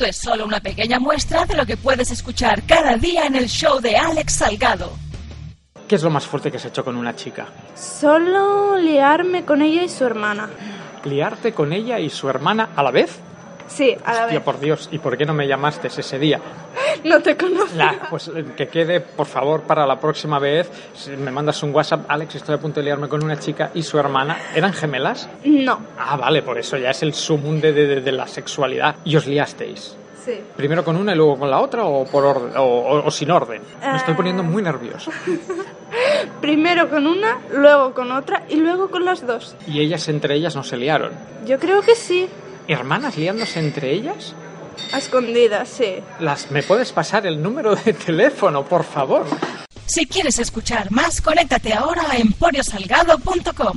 Esto es solo una pequeña muestra de lo que puedes escuchar cada día en el show de Alex Salgado. ¿Qué es lo más fuerte que has hecho con una chica? Solo liarme con ella y su hermana. ¿Liarte con ella y su hermana a la vez? Sí, a la Hostia, vez. por Dios, ¿y por qué no me llamaste ese día? No te conozco. Pues eh, que quede, por favor, para la próxima vez, si me mandas un WhatsApp, Alex, estoy a punto de liarme con una chica y su hermana. ¿Eran gemelas? No, Ah, vale, por eso ya es el sumum de, de- de la sexualidad. ¿Y os liasteis? sí. ¿Primero con una y luego con la otra o, por orden, o, o- o sin orden? Me estoy poniendo muy nervioso. Primero con una, luego con otra y luego con las dos. Y ellas entre ellas no se liaron. Yo creo que sí. ¿Hermanas liándose entre ellas? A escondidas, sí. Las, ¿Me puedes pasar el número de teléfono, por favor? Si quieres escuchar más, conéctate ahora a emporiosalgado.com.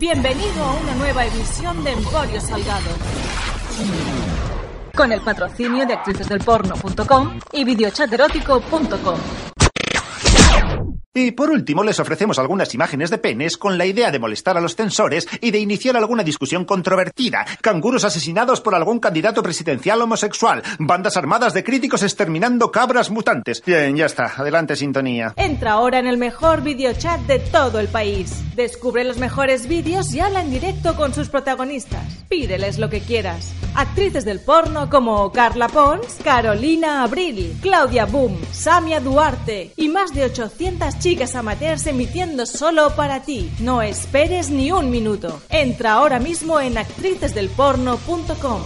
Bienvenido a una nueva edición de Emporio Salgado. Con el patrocinio de actricesdelporno.com y videochaterótico.com. Y por último, les ofrecemos algunas imágenes de penes con la idea de molestar a los censores y de iniciar alguna discusión controvertida. Canguros asesinados por algún candidato presidencial homosexual. Bandas armadas de críticos exterminando cabras mutantes. Bien, ya está. Adelante, sintonía. Entra ahora en el mejor videochat de todo el país. Descubre los mejores vídeos y habla en directo con sus protagonistas. Pídeles lo que quieras. Actrices del porno como Carla Pons, Carolina Abril, Claudia Boom, Samia Duarte y más de 800 chicas amateurs emitiendo solo para ti. No esperes ni un minuto. Entra ahora mismo en actricesdelporno.com.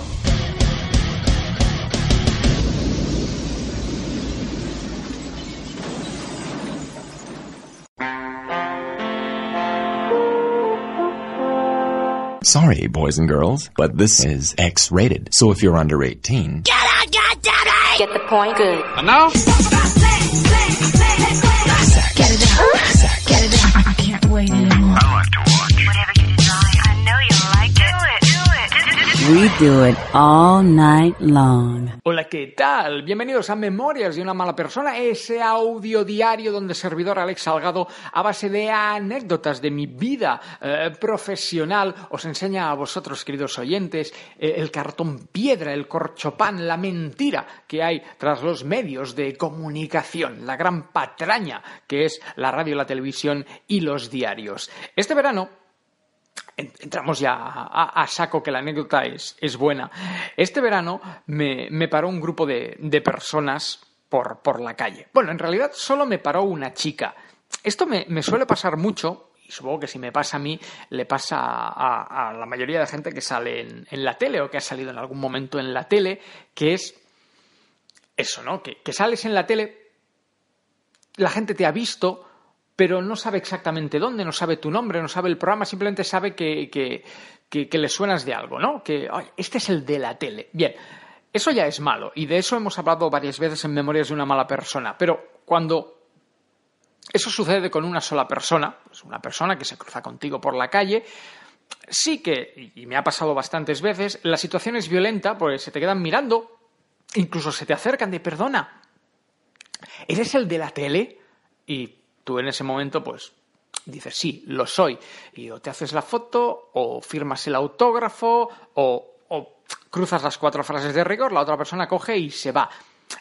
Sorry, boys and girls, but this is X rated. So if you're under 18, Get the point? Good. We do it all night long. Hola, ¿qué tal? Bienvenidos a Memorias de una mala persona, ese audio diario donde servidor Alex Salgado, a base de anécdotas de mi vida eh, profesional, os enseña a vosotros, queridos oyentes, eh, el cartón piedra, el corchopán, la mentira que hay tras los medios de comunicación, la gran patraña que es la radio, la televisión y los diarios. Este verano entramos ya a, saco que la anécdota es, es buena. Este verano me, me paró un grupo de, de personas por, por la calle. Bueno, en realidad solo me paró una chica. Esto me, me suele pasar mucho, y supongo que si me pasa a mí, le pasa a, a- a la mayoría de gente que sale en, en la tele o que ha salido en algún momento en la tele, que es eso, ¿no? Que, que sales en la tele, la gente te ha visto, pero no sabe exactamente dónde, no sabe tu nombre, no sabe el programa, simplemente sabe que, que, que- le suenas de algo, ¿no? Que "Ay, este es el de la tele. Bien, eso ya es malo, y de eso hemos hablado varias veces en Memorias de una mala persona, pero cuando eso sucede con una sola persona, pues una persona que se cruza contigo por la calle, sí que, y me ha pasado bastantes veces, la situación es violenta, pues se te quedan mirando, incluso se te acercan de perdona, ¿eres el de la tele? Y tú en ese momento, pues, dices, sí, lo soy. Y o te haces la foto, o firmas el autógrafo, o, cruzas las cuatro frases de rigor, la otra persona coge y se va.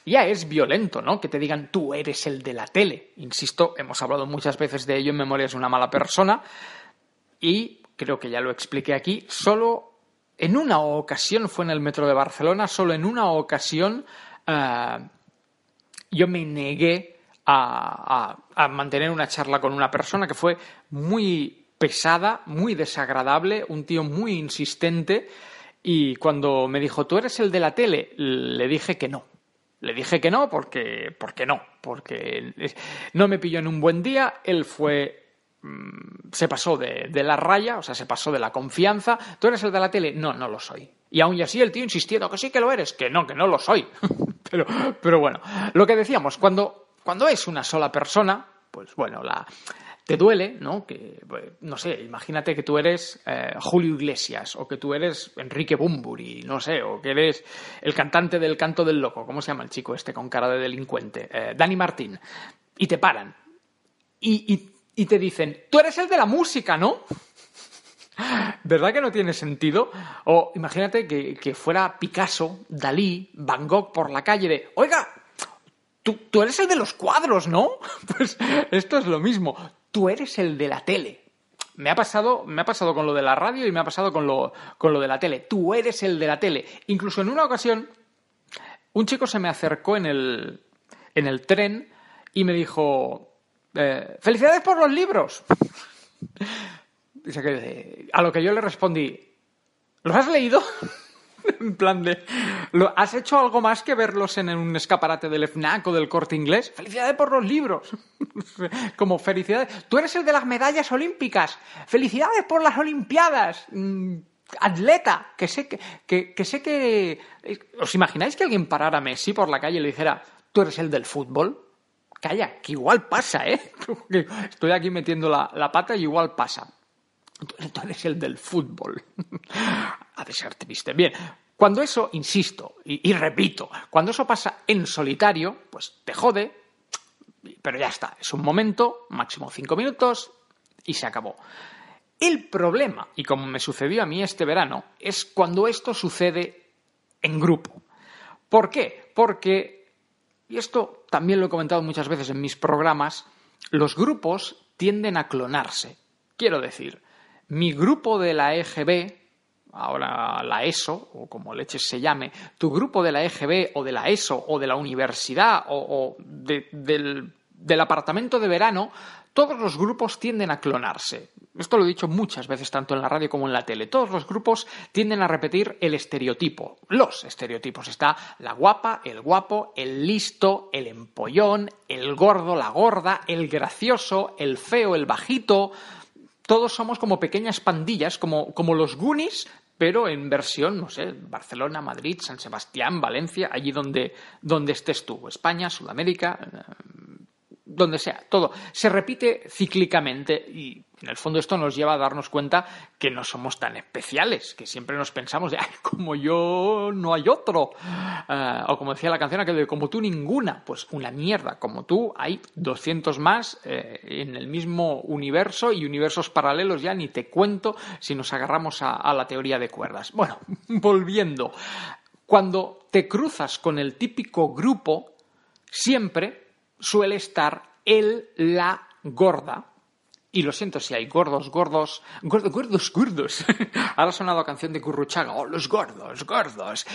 Ya es violento, ¿no? Que te digan, tú eres el de la tele. Insisto, hemos hablado muchas veces de ello en Memorias de una mala persona. Y creo que ya lo expliqué aquí. Solo en una ocasión fue en el metro de Barcelona, solo en una ocasión eh, yo me negué a, mantener una charla con una persona que fue muy pesada, muy desagradable, un tío muy insistente. Y cuando me dijo, ¿tú eres el de la tele? Le dije que no. Le dije que no porque, porque no, porque no me pilló en un buen día. Él fue mm, se pasó de, de, la raya, o sea, se pasó de la confianza. ¿Tú eres el de la tele? No, no lo soy. Y aún así el tío insistiendo que sí que lo eres, que no, que no lo soy. pero, pero bueno, lo que decíamos, cuando, cuando es una sola persona, pues bueno, la, te duele, ¿no? Que, pues, no sé, imagínate que tú eres eh, Julio Iglesias o que tú eres Enrique Bumburi, no sé, o que eres el cantante del canto del loco, ¿cómo se llama el chico este con cara de delincuente? Eh, Dani Martín. Y te paran. Y, te dicen, tú eres el de la música, ¿no? ¿Verdad que no tiene sentido? O imagínate que, que, fuera Picasso, Dalí, Van Gogh por la calle de, oiga, tú, eres el de los cuadros, ¿no? Pues esto es lo mismo, tú eres el de la tele. Me ha pasado, me ha pasado con lo de la radio y me ha pasado con lo, con lo de la tele. Tú eres el de la tele. Incluso en una ocasión, un chico se me acercó en el, en el tren y me dijo, eh, felicidades por los libros. A lo que yo le respondí, ¿los has leído? en plan de, ¿has hecho algo más que verlos en un escaparate del FNAC o del corte inglés? Felicidades por los libros. Como felicidades. Tú eres el de las medallas olímpicas. Felicidades por las Olimpiadas. Mm, atleta, que sé que, que, sé que... ¿Os imagináis que alguien parara a Messi por la calle y le dijera, tú eres el del fútbol? Calla, que igual pasa, ¿eh? Estoy aquí metiendo la, la pata y igual pasa. Tú eres el del fútbol. ha de ser triste. Bien, cuando eso, insisto y, y, repito, cuando eso pasa en solitario, pues te jode, pero ya está. Es un momento, máximo cinco minutos y se acabó. El problema, y como me sucedió a mí este verano, es cuando esto sucede en grupo. ¿Por qué? Porque, y esto también lo he comentado muchas veces en mis programas, los grupos tienden a clonarse. Quiero decir, mi grupo de la EGB, ahora la ESO, o como leches se llame, tu grupo de la EGB o de la ESO o de la universidad o, o de, del, del apartamento de verano, todos los grupos tienden a clonarse. Esto lo he dicho muchas veces, tanto en la radio como en la tele. Todos los grupos tienden a repetir el estereotipo. Los estereotipos. Está la guapa, el guapo, el listo, el empollón, el gordo, la gorda, el gracioso, el feo, el bajito todos somos como pequeñas pandillas, como, como los Goonies, pero en versión, no sé, Barcelona, Madrid, San Sebastián, Valencia, allí donde, donde estés tú, España, Sudamérica, donde sea, todo. Se repite cíclicamente y en el fondo esto nos lleva a darnos cuenta que no somos tan especiales, que siempre nos pensamos de, Ay, como yo no hay otro. Uh, o como decía la canción, que de como tú ninguna, pues una mierda, como tú hay 200 más eh, en el mismo universo y universos paralelos ya ni te cuento si nos agarramos a la teoría de cuerdas. Bueno, volviendo, cuando te cruzas con el típico grupo, siempre suele estar el, la gorda. Y lo siento si hay gordos, gordos, gordos, gordos, gordos. Ahora ha sonado canción de Curruchaga. Oh, los gordos, gordos.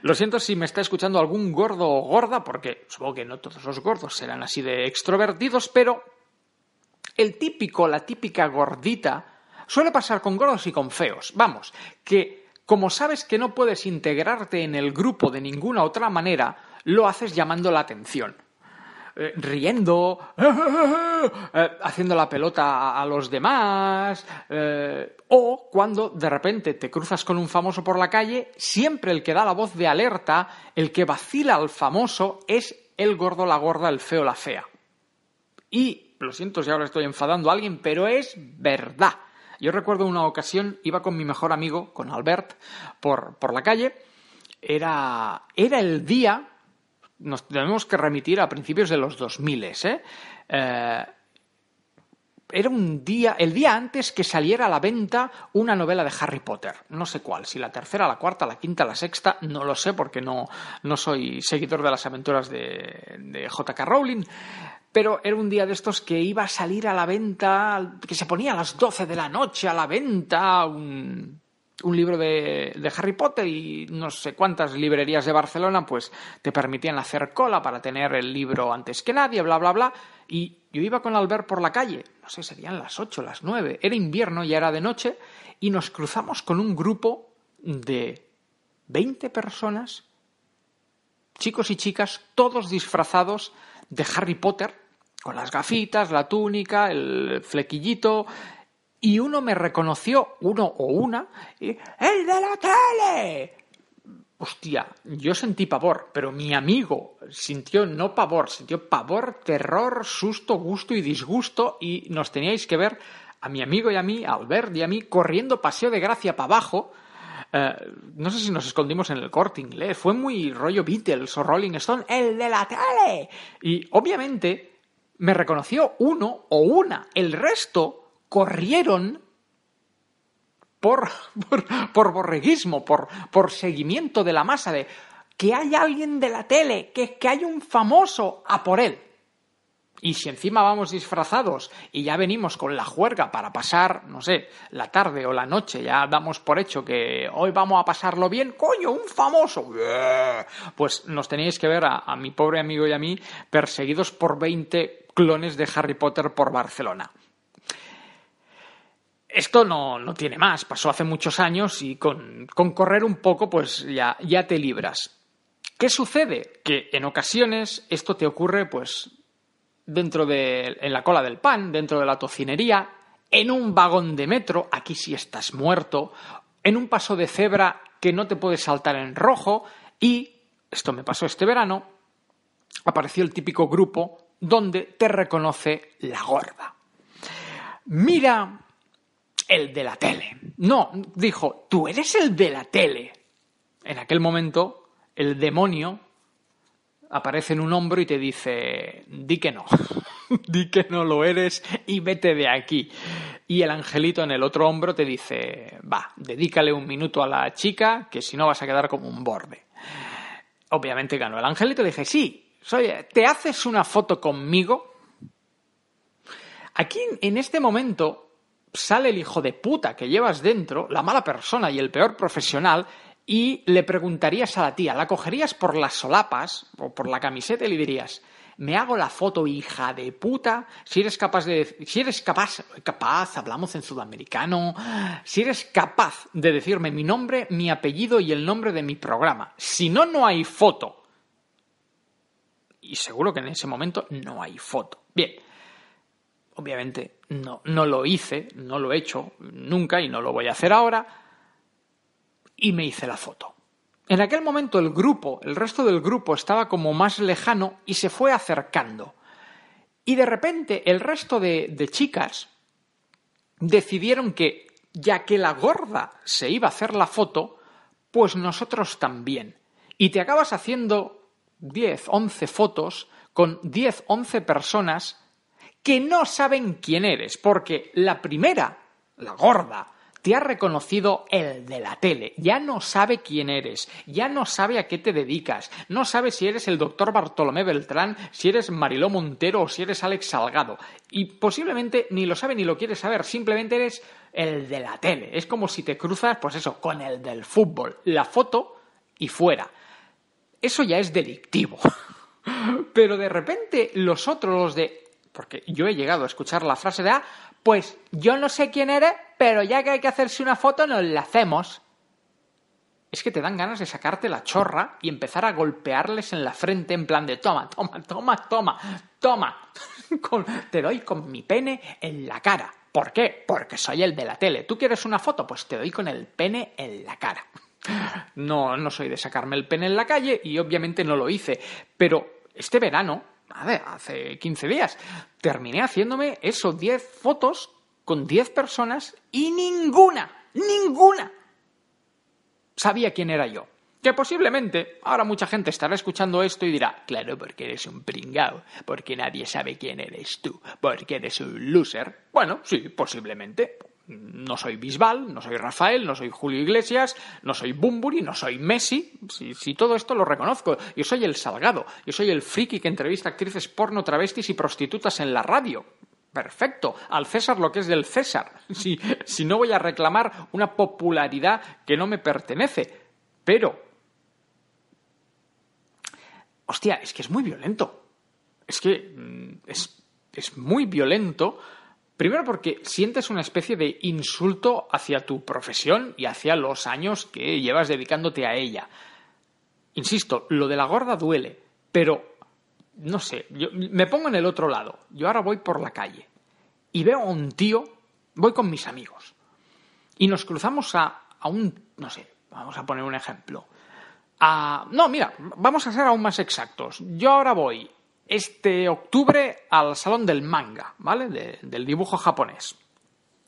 Lo siento si me está escuchando algún gordo o gorda, porque supongo que no todos los gordos serán así de extrovertidos, pero el típico, la típica gordita, suele pasar con gordos y con feos. Vamos, que como sabes que no puedes integrarte en el grupo de ninguna otra manera, lo haces llamando la atención eh, riendo, eh, haciendo la pelota a, los demás, eh, o cuando de repente te cruzas con un famoso por la calle, siempre el que da la voz de alerta, el que vacila al famoso, es el gordo, la gorda, el feo, la fea. Y, lo siento si ahora estoy enfadando a alguien, pero es verdad. Yo recuerdo una ocasión, iba con mi mejor amigo, con Albert, por, por la calle, era, era el día nos tenemos que remitir a principios de los 2000, ¿eh? eh era un día, el día antes que saliera a la venta una novela de Harry Potter. No sé cuál, si la tercera, la cuarta, la quinta, la sexta, no lo sé porque no, no soy seguidor de las aventuras de, de J.K. Rowling. Pero era un día de estos que iba a salir a la venta, que se ponía a las 12 de la noche a la venta un, un libro de, de, Harry Potter y no sé cuántas librerías de Barcelona pues te permitían hacer cola para tener el libro antes que nadie, bla, bla, bla. Y yo iba con Albert por la calle, no sé, serían las ocho, las nueve, era invierno, ya era de noche, y nos cruzamos con un grupo de 20 personas, chicos y chicas, todos disfrazados de Harry Potter, con las gafitas, la túnica, el flequillito, y uno me reconoció, uno o una, y, ¡el de la tele! Hostia, yo sentí pavor, pero mi amigo sintió no pavor, sintió pavor, terror, susto, gusto y disgusto, y nos teníais que ver a mi amigo y a mí, a Albert y a mí, corriendo paseo de gracia para abajo. Eh, no sé si nos escondimos en el corte inglés, fue muy rollo Beatles o Rolling Stone, el de la tele. Y obviamente me reconoció uno o una, el resto corrieron por, por, borreguismo, por, por seguimiento de la masa, de que hay alguien de la tele, que, que hay un famoso, a por él. Y si encima vamos disfrazados y ya venimos con la juerga para pasar, no sé, la tarde o la noche, ya damos por hecho que hoy vamos a pasarlo bien, coño, un famoso. Pues nos tenéis que ver a, a mi pobre amigo y a mí perseguidos por 20 clones de Harry Potter por Barcelona. Esto no, no, tiene más, pasó hace muchos años y con, con correr un poco pues ya, ya te libras. ¿Qué sucede? Que en ocasiones esto te ocurre pues dentro de en la cola del pan, dentro de la tocinería, en un vagón de metro, aquí sí estás muerto, en un paso de cebra que no te puedes saltar en rojo y esto me pasó este verano, apareció el típico grupo donde te reconoce la gorda. Mira el de la tele. No, dijo, tú eres el de la tele. En aquel momento, el demonio aparece en un hombro y te dice, di que no, di que no lo eres y vete de aquí. Y el angelito en el otro hombro te dice, va, dedícale un minuto a la chica, que si no vas a quedar como un borde. Obviamente ganó el angelito, le dije, sí, soy, ¿te haces una foto conmigo? Aquí, en este momento, sale el hijo de puta que llevas dentro, la mala persona y el peor profesional, y le preguntarías a la tía, la cogerías por las solapas o por la camiseta y le dirías, me hago la foto, hija de puta, si eres capaz de, si eres capaz, capaz, hablamos en sudamericano, si eres capaz de decirme mi nombre, mi apellido y el nombre de mi programa. Si no, no hay foto. Y seguro que en ese momento no hay foto. Bien, Obviamente no, no lo hice, no lo he hecho nunca y no lo voy a hacer ahora. Y me hice la foto. En aquel momento el grupo, el resto del grupo estaba como más lejano y se fue acercando. Y de repente el resto de, de chicas decidieron que, ya que la gorda se iba a hacer la foto, pues nosotros también. Y te acabas haciendo 10, 11 fotos con 10, 11 personas que no saben quién eres, porque la primera, la gorda, te ha reconocido el de la tele, ya no sabe quién eres, ya no sabe a qué te dedicas, no sabe si eres el doctor Bartolomé Beltrán, si eres Mariló Montero o si eres Alex Salgado, y posiblemente ni lo sabe ni lo quiere saber, simplemente eres el de la tele, es como si te cruzas, pues eso, con el del fútbol, la foto y fuera. Eso ya es delictivo. Pero de repente los otros, los de porque yo he llegado a escuchar la frase de, ah, pues yo no sé quién eres, pero ya que hay que hacerse una foto, nos la hacemos. Es que te dan ganas de sacarte la chorra y empezar a golpearles en la frente en plan de toma, toma, toma, toma, toma. te doy con mi pene en la cara. ¿Por qué? Porque soy el de la tele. ¿Tú quieres una foto? Pues te doy con el pene en la cara. No, no soy de sacarme el pene en la calle y obviamente no lo hice. Pero este verano a ver, hace 15 días, terminé haciéndome esos 10 fotos con 10 personas y ninguna, ninguna sabía quién era yo. Que posiblemente ahora mucha gente estará escuchando esto y dirá, claro, porque eres un pringao, porque nadie sabe quién eres tú, porque eres un loser. Bueno, sí, posiblemente. No soy Bisbal, no soy Rafael, no soy Julio Iglesias, no soy Bumburi, no soy Messi. Si, todo esto lo reconozco. Yo soy el Salgado, yo soy el friki que entrevista actrices porno, travestis y prostitutas en la radio. perfecto, al César lo que es del César, si, no voy a reclamar una popularidad que no me pertenece. Pero, hostia, es que es muy violento. Es que mm, es muy violento. Primero porque sientes una especie de insulto hacia tu profesión y hacia los años que llevas dedicándote a ella. Insisto, lo de la gorda duele, pero no sé, yo me pongo en el otro lado. Yo ahora voy por la calle y veo a un tío, voy con mis amigos y nos cruzamos a, a un, no sé, vamos a poner un ejemplo. A, no, mira, vamos a ser aún más exactos. Yo ahora voy este octubre al Salón del Manga, ¿vale? del dibujo japonés,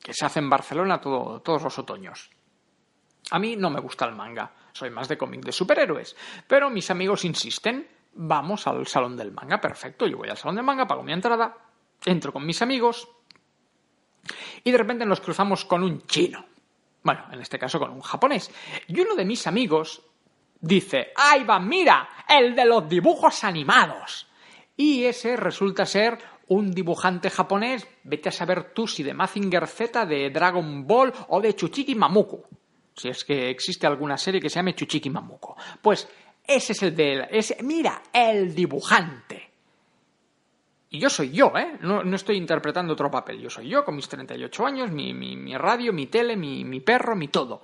que se hace en Barcelona todos los otoños. A mí no me gusta el manga, soy más de cómic de superhéroes, pero mis amigos insisten vamos al salón del manga, perfecto, yo voy al salón del manga, pago mi entrada, entro con mis amigos y de repente nos cruzamos con un chino. Bueno, en este caso con un japonés. Y uno de mis amigos dice, ¡ay va, mira! El de los dibujos animados. Y ese resulta ser un dibujante japonés, vete a saber tú si de Mazinger Z, de Dragon Ball o de Chuchiki Mamuko. Si es que existe alguna serie que se llame Chuchiki Mamuko. Pues ese es el de... Ese, mira, el dibujante. Y yo soy yo, ¿eh? No, estoy interpretando otro papel. Yo soy yo con mis 38 años, mi, mi, mi radio, mi tele, mi, mi perro, mi todo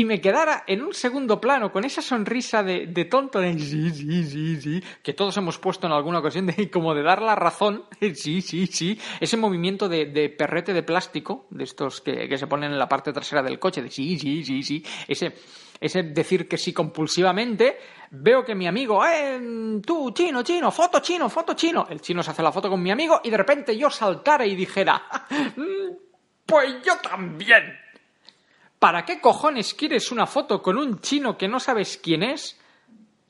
y me quedara en un segundo plano con esa sonrisa de, tonto de sí, sí, sí, sí, que todos hemos puesto en alguna ocasión de como de dar la razón, sí, sí, sí, ese movimiento de, perrete de plástico, de estos que, que, se ponen en la parte trasera del coche, de sí, sí, sí, sí, ese, ese decir que sí compulsivamente, veo que mi amigo, eh, tú, chino, chino, foto chino, foto chino, el chino se hace la foto con mi amigo y de repente yo saltara y dijera, mm, pues yo también. ¿Para qué cojones quieres una foto con un chino que no sabes quién es?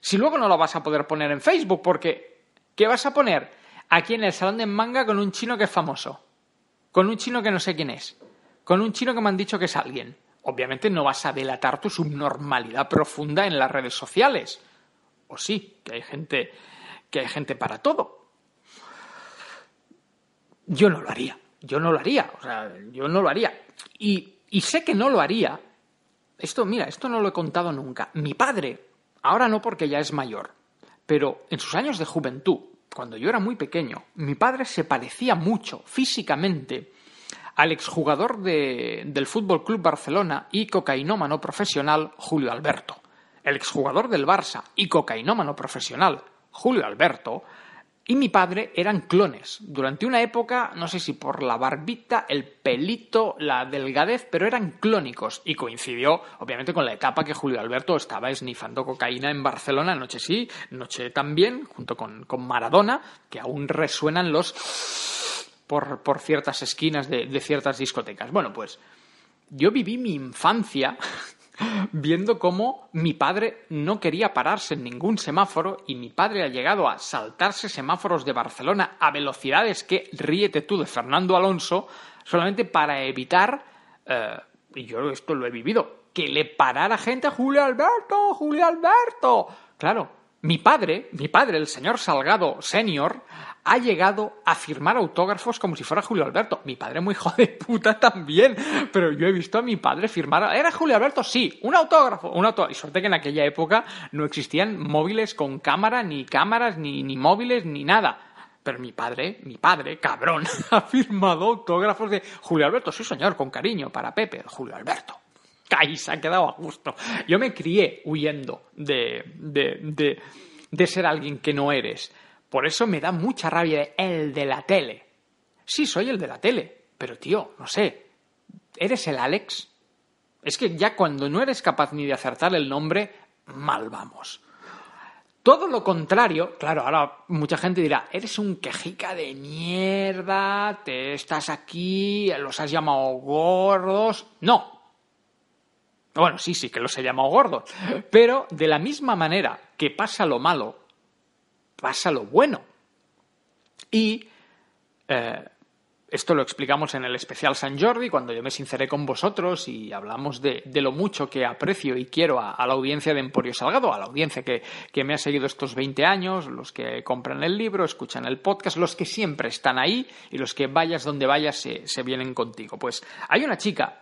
Si luego no lo vas a poder poner en Facebook, porque ¿qué vas a poner? Aquí en el salón de manga con un chino que es famoso, con un chino que no sé quién es, con un chino que me han dicho que es alguien. Obviamente no vas a delatar tu subnormalidad profunda en las redes sociales. O sí, que hay gente que hay gente para todo. Yo no lo haría. Yo no lo haría. O sea, yo no lo haría. Y y sé que no lo haría. Esto, mira, esto no lo he contado nunca. Mi padre, ahora no porque ya es mayor, pero en sus años de juventud, cuando yo era muy pequeño, mi padre se parecía mucho físicamente al exjugador de, del Fútbol Club Barcelona y cocainómano profesional Julio Alberto. El exjugador del Barça y cocainómano profesional Julio Alberto y mi padre eran clones. Durante una época, no sé si por la barbita, el pelito, la delgadez, pero eran clónicos. Y coincidió, obviamente, con la etapa que Julio Alberto estaba esnifando cocaína en Barcelona, noche sí, noche también, junto con, Maradona, que aún resuenan los por, por ciertas esquinas de, de ciertas discotecas. Bueno, pues yo viví mi infancia viendo cómo mi padre no quería pararse en ningún semáforo y mi padre ha llegado a saltarse semáforos de Barcelona a velocidades que ríete tú de Fernando Alonso solamente para evitar, eh, y yo esto lo he vivido, que le parara gente a Julio Alberto, Julio Alberto. Claro, mi padre, mi padre, el señor Salgado Senior, ha llegado a firmar autógrafos como si fuera Julio Alberto. Mi padre muy hijo de puta también, pero yo he visto a mi padre firmar. ¿Era Julio Alberto? Sí, un autógrafo. Un autógrafo. Y suerte que en aquella época no existían móviles con cámara, ni cámaras, ni, ni móviles, ni nada. Pero mi padre, mi padre, cabrón, ha firmado autógrafos de Julio Alberto. Sí, señor, con cariño para Pepe, Julio Alberto. Ahí se ha quedado a gusto. Yo me crié huyendo de, de, de, de ser alguien que no eres. Por eso me da mucha rabia el de la tele. Sí, soy el de la tele, pero tío, no sé, ¿eres el Alex? Es que ya cuando no eres capaz ni de acertar el nombre, mal vamos. Todo lo contrario, claro, ahora mucha gente dirá, eres un quejica de mierda, te estás aquí, los has llamado gordos. No. Bueno, sí, sí que los he llamado gordos. Pero de la misma manera que pasa lo malo pasa lo bueno. Y eh, esto lo explicamos en el especial San Jordi, cuando yo me sinceré con vosotros y hablamos de, lo mucho que aprecio y quiero a, la audiencia de Emporio Salgado, a la audiencia que, me ha seguido estos 20 años, los que compran el libro, escuchan el podcast, los que siempre están ahí y los que vayas donde vayas se, se vienen contigo. Pues hay una chica,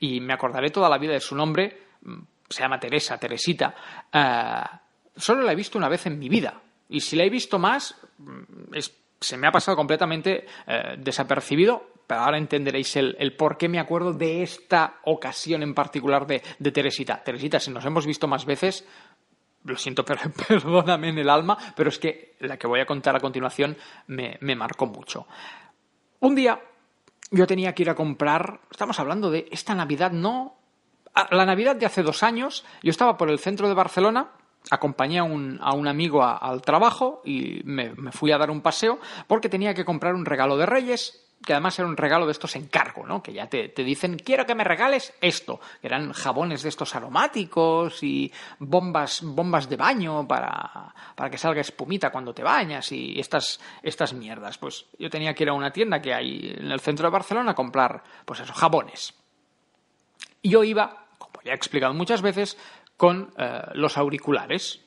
y me acordaré toda la vida de su nombre, mm, se llama Teresa, Teresita, eh, solo la he visto una vez en mi vida. Y si la he visto más, mm, se me ha pasado completamente eh, desapercibido, pero ahora entenderéis el, por qué me acuerdo de esta ocasión en particular de, Teresita. Teresita, si nos hemos visto más veces, lo siento, pero, perdóname en el alma, pero es que la que voy a contar a continuación me, me marcó mucho. Un día yo tenía que ir a comprar, estamos hablando de esta Navidad, no, la Navidad de hace dos años, yo estaba por el centro de Barcelona, acompañé a un, a un amigo al trabajo y me, fui a dar un paseo porque tenía que comprar un regalo de Reyes que además era un regalo de estos encargo, ¿no? Que ya te, dicen, quiero que me regales esto. Eran jabones de estos aromáticos y bombas, bombas de baño para, para que salga espumita cuando te bañas y estas, estas mierdas. Pues yo tenía que ir a una tienda que hay en el centro de Barcelona a comprar, pues esos jabones. Y yo iba, como ya he explicado muchas veces, con eh, los auriculares.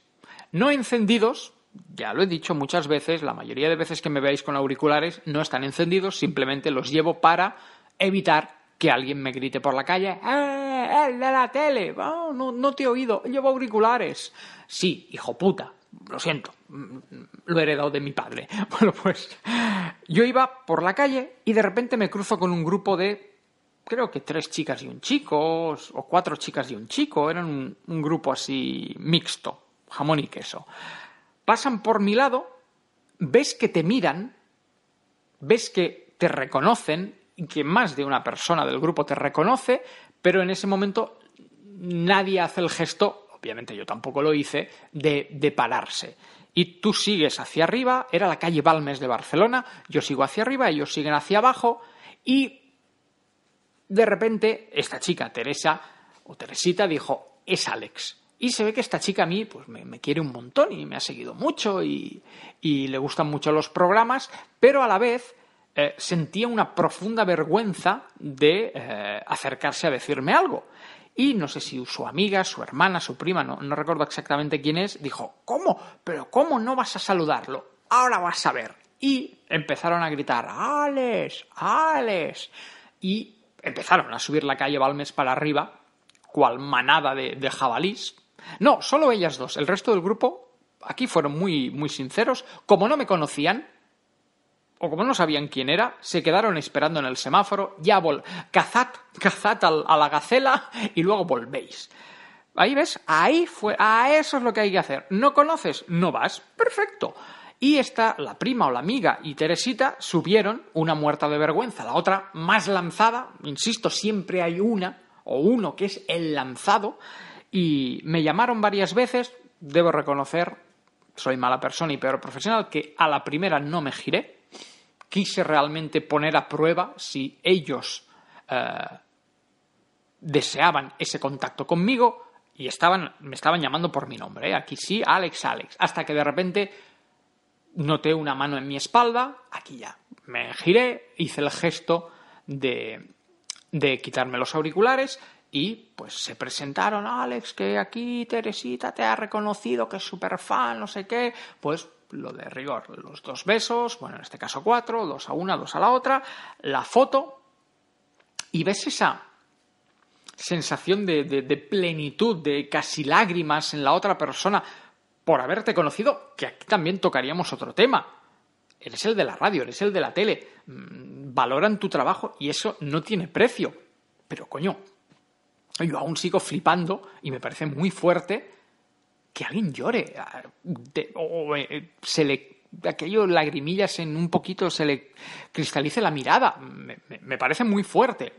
No encendidos, ya lo he dicho muchas veces, la mayoría de veces que me veáis con auriculares no están encendidos, simplemente los llevo para evitar que alguien me grite por la calle, ¡eh, el de la tele! No, no te he oído, llevo auriculares. Sí, hijo puta, lo siento, lo he heredado de mi padre. Bueno, pues yo iba por la calle y de repente me cruzo con un grupo de creo que tres chicas y un chico, o cuatro chicas y un chico, eran un, grupo así mixto, jamón y queso. Pasan por mi lado, ves que te miran, ves que te reconocen, y que más de una persona del grupo te reconoce, pero en ese momento nadie hace el gesto, obviamente yo tampoco lo hice, de, de pararse y tú sigues hacia arriba, era la calle Balmes de Barcelona, yo sigo hacia arriba, ellos siguen hacia abajo y de repente, esta chica, Teresa, o Teresita, dijo, es Alex. Y se ve que esta chica a mí pues, me, quiere un montón y me ha seguido mucho y, le gustan mucho los programas, pero a la vez eh, sentía una profunda vergüenza de eh, acercarse a decirme algo. Y no sé si su amiga, su hermana, su prima, no, no recuerdo exactamente quién es, dijo, ¿cómo? ¿Pero cómo no vas a saludarlo? Ahora vas a ver. Y empezaron a gritar, Alex, Alex. Y empezaron a subir la calle Balmes para arriba, cual manada de, jabalís. No, solo ellas dos. El resto del grupo, aquí fueron muy, muy sinceros. Como no me conocían, o como no sabían quién era, se quedaron esperando en el semáforo. Ya vol cazad, cazad a la gacela y luego volvéis. Ahí ves, ahí fue, a eso es lo que hay que hacer. ¿No conoces? No vas. Perfecto. Y esta, la prima o la amiga y Teresita subieron, una muerta de vergüenza, la otra más lanzada, insisto, siempre hay una o uno que es el lanzado, y me llamaron varias veces, debo reconocer, soy mala persona y peor profesional, que a la primera no me giré, quise realmente poner a prueba si ellos eh, deseaban ese contacto conmigo y estaban, me estaban llamando por mi nombre, ¿eh? aquí sí, Alex, Alex, hasta que de repente noté una mano en mi espalda, aquí ya. Me giré, hice el gesto de, de quitarme los auriculares y pues se presentaron, Alex, que aquí Teresita te ha reconocido, que es súper fan, no sé qué, pues lo de rigor, los dos besos, bueno, en este caso cuatro, dos a una, dos a la otra, la foto, y ves esa sensación de, de plenitud, de casi lágrimas en la otra persona, por haberte conocido, que aquí también tocaríamos otro tema. Eres el de la radio, eres el de la tele. Mm, valoran tu trabajo y eso no tiene precio. Pero coño, yo aún sigo flipando y me parece muy fuerte que alguien llore. O eh, se le aquello lagrimillas en un poquito se le cristalice la mirada. Me, parece muy fuerte.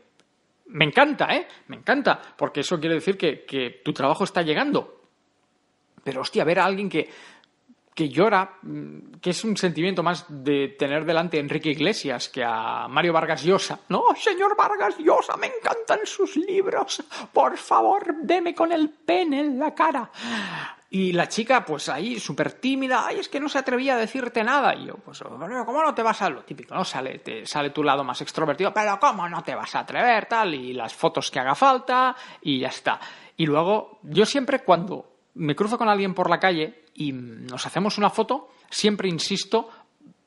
Me encanta, ¿eh? Me encanta, porque eso quiere decir que tu trabajo está llegando. Pero hostia, ver a alguien que, que llora, mm, que es un sentimiento más de tener delante a Enrique Iglesias que a Mario Vargas Llosa. No, señor Vargas Llosa, me encantan sus libros. Por favor, deme con el pene en la cara. Y la chica, pues ahí, súper tímida, ay, es que no se atrevía a decirte nada. Y yo, pues, ¿cómo no te vas a...? Lo típico, ¿no? Sale, te, sale tu lado más extrovertido, pero ¿cómo no te vas a atrever? Tal, y las fotos que haga falta, y ya está. Y luego, yo siempre cuando me cruzo con alguien por la calle y nos hacemos una foto, siempre insisto,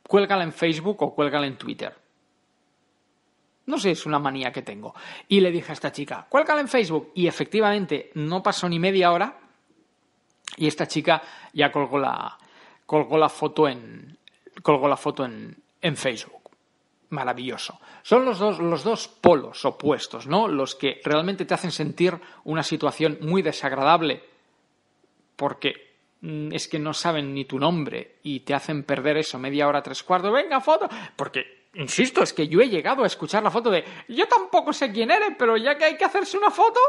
cuélgala en Facebook o cuélgala en Twitter. No sé, es una manía que tengo. Y le dije a esta chica, cuélgala en Facebook. Y efectivamente, no pasó ni media hora y esta chica ya colgó la, colgó la foto en, colgó la foto en, en Facebook. Maravilloso. Son los dos, los dos polos opuestos, ¿no? Los que realmente te hacen sentir una situación muy desagradable porque mm, es que no saben ni tu nombre y te hacen perder eso media hora, tres cuartos. Venga, foto. Porque, insisto, es que yo he llegado a escuchar la foto de yo tampoco sé quién eres, pero ya que hay que hacerse una foto,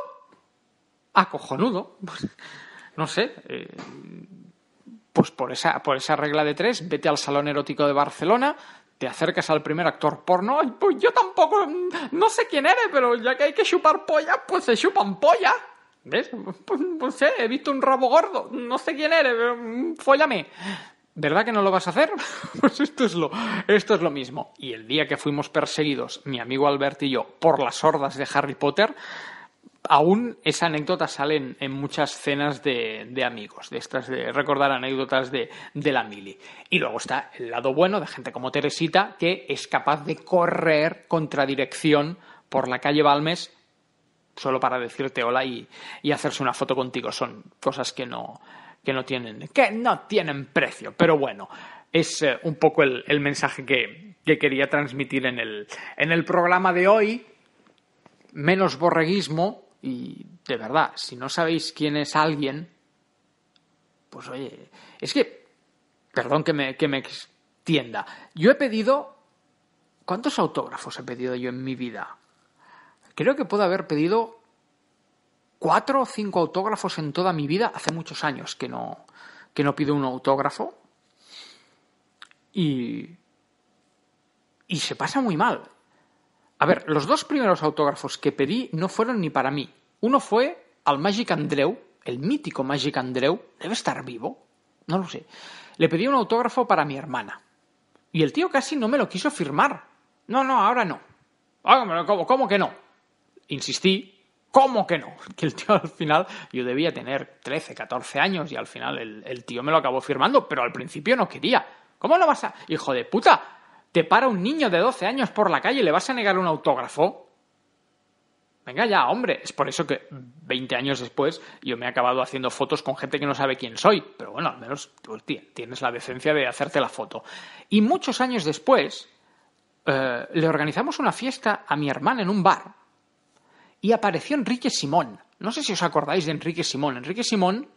acojonudo. No sé, eh, pues por esa, por esa regla de tres, vete al Salón Erótico de Barcelona, te acercas al primer actor porno, pues yo tampoco, no sé quién eres, pero ya que hay que chupar polla, pues se chupan polla. ¿Ves? Pues, no sé, he visto un rabo gordo, no sé quién eres, pero mm, fóllame. ¿Verdad que no lo vas a hacer? Pues esto es lo, esto es lo mismo. Y el día que fuimos perseguidos, mi amigo Albert y yo, por las hordas de Harry Potter, aún esa anécdota sale en, muchas cenas de, amigos, de estas de recordar anécdotas de, de, la mili. Y luego está el lado bueno de gente como Teresita, que es capaz de correr contra dirección por la calle Balmes solo para decirte hola y, hacerse una foto contigo. Son cosas que no, que no tienen, que no tienen precio. Pero bueno, es eh, un poco el, mensaje que, que, quería transmitir en el, en el programa de hoy. Menos borreguismo, y de verdad, si no sabéis quién es alguien, pues oye, es que, perdón que me, que me extienda, yo he pedido, ¿cuántos autógrafos he pedido yo en mi vida? Creo que puedo haber pedido cuatro o cinco autógrafos en toda mi vida, hace muchos años que no, que no pido un autógrafo. Y, y se pasa muy mal. A ver, los dos primeros autógrafos que pedí no fueron ni para mí. Uno fue al Magic Andreu, el mítico Magic Andreu, debe estar vivo, no lo sé. Le pedí un autógrafo para mi hermana. Y el tío casi no me lo quiso firmar. No, no, ahora no. Ah, ¿Cómo, cómo que no? Insistí, ¿Cómo que no? Que el tío al final, yo debía tener 13, 14 años y al final el, el, tío me lo acabó firmando, pero al principio no quería. ¿Cómo no vas a...? Hijo de puta, te para un niño de 12 años por la calle y le vas a negar un autógrafo. Venga ya, hombre. Es por eso que 20 años después yo me he acabado haciendo fotos con gente que no sabe quién soy. Pero bueno, al menos tienes la decencia de hacerte la foto. Y muchos años después eh, le organizamos una fiesta a mi hermana en un bar y apareció Enrique Simón. No sé si os acordáis de Enrique Simón. Enrique Simón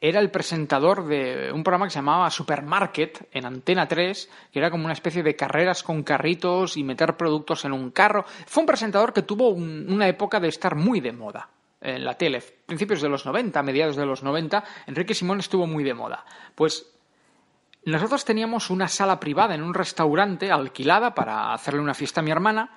era el presentador de un programa que se llamaba Supermarket en Antena 3, que era como una especie de carreras con carritos y meter productos en un carro. Fue un presentador que tuvo una época de estar muy de moda en la tele, principios de los 90, mediados de los 90, Enrique Simón estuvo muy de moda. Pues nosotros teníamos una sala privada en un restaurante alquilada para hacerle una fiesta a mi hermana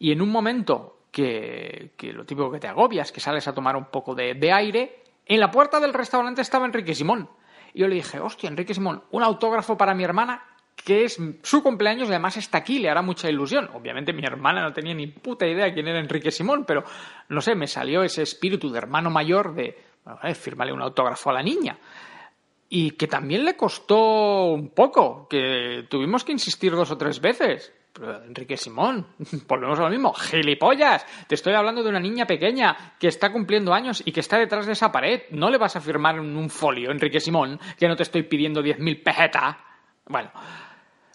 y en un momento que, lo típico que te agobias, que sales a tomar un poco de aire, en la puerta del restaurante estaba Enrique Simón. Y yo le dije, hostia, Enrique Simón, un autógrafo para mi hermana, que es su cumpleaños y además está aquí, le hará mucha ilusión. Obviamente mi hermana no tenía ni puta idea quién era Enrique Simón, pero no sé, me salió ese espíritu de hermano mayor de, bueno, firmarle un autógrafo a la niña. Y que también le costó un poco, que tuvimos que insistir dos o tres veces. Enrique Simón, volvemos a lo mismo, gilipollas. Te estoy hablando de una niña pequeña que está cumpliendo años y que está detrás de esa pared. No le vas a firmar en un folio, Enrique Simón, que no te estoy pidiendo 10.000 pesetas. Bueno,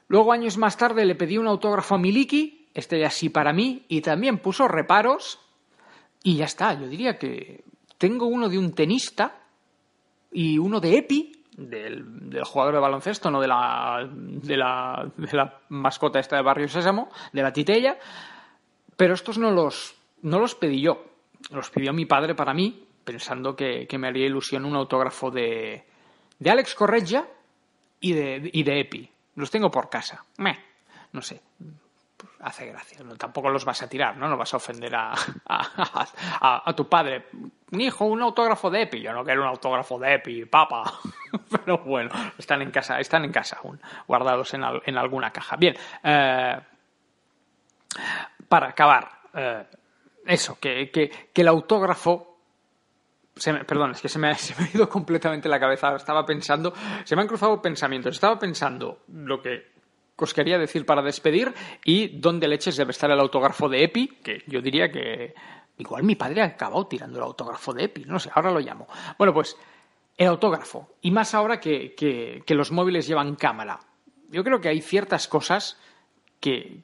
luego años más tarde le pedí un autógrafo a Miliki, este ya sí para mí, y también puso reparos. Y ya está, yo diría que tengo uno de un tenista y uno de Epi, del, jugador de baloncesto, no de la, de la, de la mascota esta de Barrio Sésamo, de la titella, pero estos no los, no los pedí yo, los pidió mi padre para mí, pensando que, me haría ilusión un autógrafo de, de Alex Correggia y de, y de Epi. Los tengo por casa. no sé. Hace gracia. Tampoco los vas a tirar, ¿no? No vas a ofender a, a, tu padre. Un hijo, un autógrafo de Epi. Yo no quiero un autógrafo de Epi, papa. Pero bueno, están en casa, están en casa aún, guardados en, en alguna caja. Bien, eh, para acabar, eh, eso, que, que, que el autógrafo perdón, es que se me, ha, ido completamente la cabeza. Estaba pensando, se me han cruzado pensamientos. Estaba pensando lo que os quería decir para despedir y dónde leches debe estar el autógrafo de Epi, que yo diría que igual mi padre ha acabado tirando el autógrafo de Epi, no sé, ahora lo llamo. Bueno, pues el autógrafo, y más ahora que, que, los móviles llevan cámara. Yo creo que hay ciertas cosas que,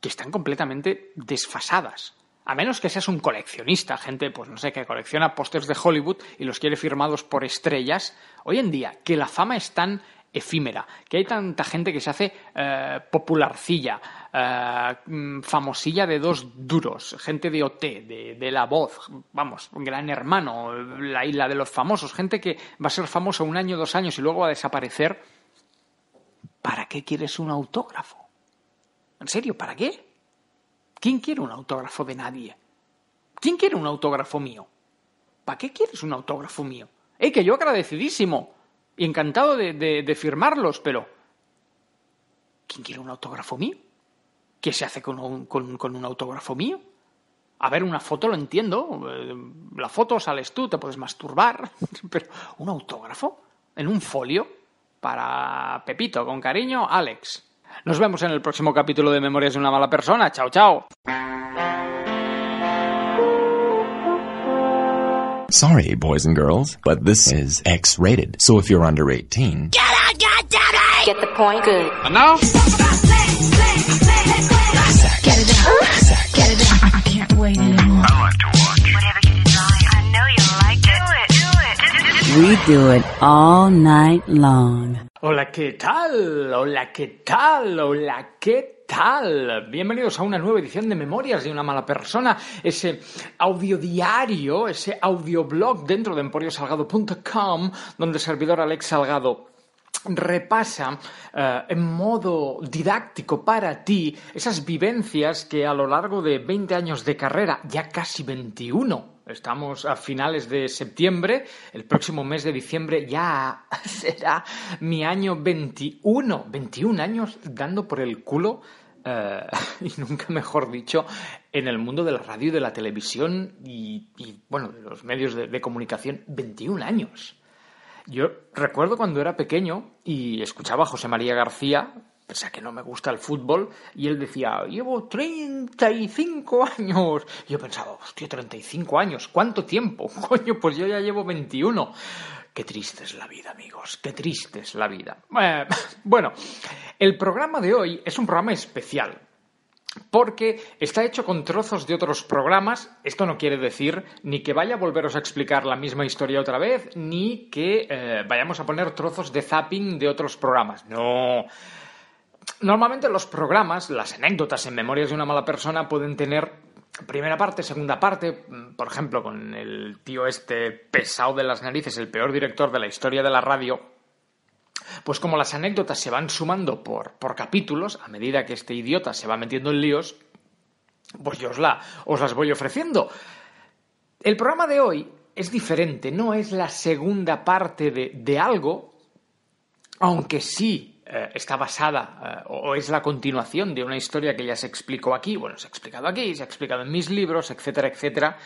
que están completamente desfasadas. A menos que seas un coleccionista, gente, pues no sé, que colecciona pósters de Hollywood y los quiere firmados por estrellas. Hoy en día, que la fama es tan efímera, que hay tanta gente que se hace eh, popularcilla, eh, mm, famosilla de dos duros, gente de OT, de, de, La Voz, vamos, Gran Hermano, la isla de los famosos, gente que va a ser famosa un año, dos años y luego va a desaparecer. ¿Para qué quieres un autógrafo? ¿En serio? ¿Para qué? ¿Quién quiere un autógrafo de nadie? ¿Quién quiere un autógrafo mío? ¿Para qué quieres un autógrafo mío? ¡Eh, que yo agradecidísimo! Y encantado de, firmarlos, pero... ¿Quién quiere un autógrafo mío? ¿Qué se hace con un, con un autógrafo mío? A ver, una foto lo entiendo. Eh, la foto sales tú, te puedes masturbar. Pero, ¿un autógrafo? ¿En un folio? Para Pepito, con cariño, Alex. Nos vemos en el próximo capítulo de Memorias de una mala persona. Chao, chao. Sorry, boys and girls, but this is X-rated. So if you're under 18... Get out, God damn! Get the point? Good. And now? Get it out. Get it out. I can't wait anymore. We do it all night long. Hola, ¿qué tal? Hola, ¿qué tal? Hola, ¿qué tal? Bienvenidos a una nueva edición de Memorias de una mala persona, ese audiodiario, ese audioblog dentro de emporiosalgado.com, donde el servidor Alex Salgado repasa eh, en modo didáctico para ti esas vivencias que a lo largo de 20 años de carrera, ya casi 21, Estamos a finales de septiembre, el próximo mes de diciembre ya será mi año 21, 21 años dando por el culo, eh, y nunca mejor dicho, en el mundo de la radio y de la televisión y, bueno, de los medios de, de comunicación, 21 años. Yo recuerdo cuando era pequeño y escuchaba a José María García, pese a que no me gusta el fútbol, y él decía, llevo 35 años. Y yo pensaba, hostia, 35 años, ¿cuánto tiempo? Coño, pues yo ya llevo 21. Qué triste es la vida, amigos, qué triste es la vida. Eh, bueno, el programa de hoy es un programa especial. Porque está hecho con trozos de otros programas. Esto no quiere decir ni que vaya a volveros a explicar la misma historia otra vez, ni que eh, vayamos a poner trozos de zapping de otros programas. No. Normalmente los programas, las anécdotas en Memorias de una mala persona pueden tener primera parte, segunda parte, mm, por ejemplo, con el tío este pesado de las narices, el peor director de la historia de la radio, pues como las anécdotas se van sumando por, por capítulos, a medida que este idiota se va metiendo en líos, pues yo os, la, os las voy ofreciendo. El programa de hoy es diferente, no es la segunda parte de, de algo, aunque sí eh, está basada eh, o es la continuación de una historia que ya se explicó aquí, bueno, se ha explicado aquí, se ha explicado en mis libros, etcétera, etcétera.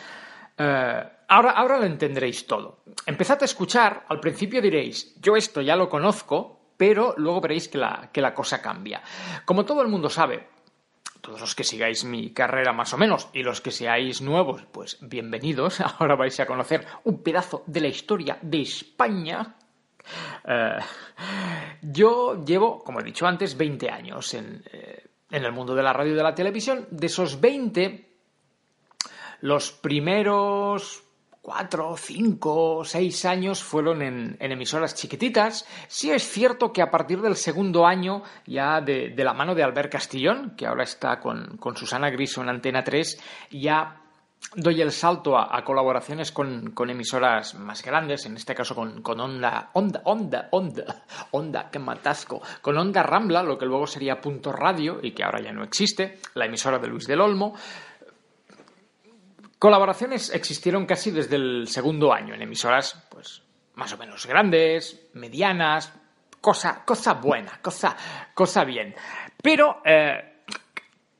Eh, ahora, ahora lo entenderéis todo. Empezad a escuchar, al principio diréis, yo esto ya lo conozco, pero luego veréis que la, que la cosa cambia. Como todo el mundo sabe, todos los que sigáis mi carrera más o menos y los que seáis nuevos, pues bienvenidos. Ahora vais a conocer un pedazo de la historia de España eh, yo llevo, como he dicho antes, 20 años eh, en, el mundo de la radio y de la televisión. De esos 20, los primeros 4, 5, 6 años fueron en, emisoras chiquititas. Sí es cierto que a partir del segundo año, ya de, la mano de Albert Castillón, que ahora está con, con Susana Griso en Antena 3, ya doy el salto a, colaboraciones con, con emisoras más grandes, en este caso con, con Onda, Onda, Onda, Onda, Onda, que matasco, con Onda Rambla, lo que luego sería Punto Radio y que ahora ya no existe, la emisora de Luis del Olmo. Colaboraciones existieron casi desde el segundo año en emisoras, pues más o menos grandes, medianas, cosa, cosa buena, cosa, cosa bien. Pero eh,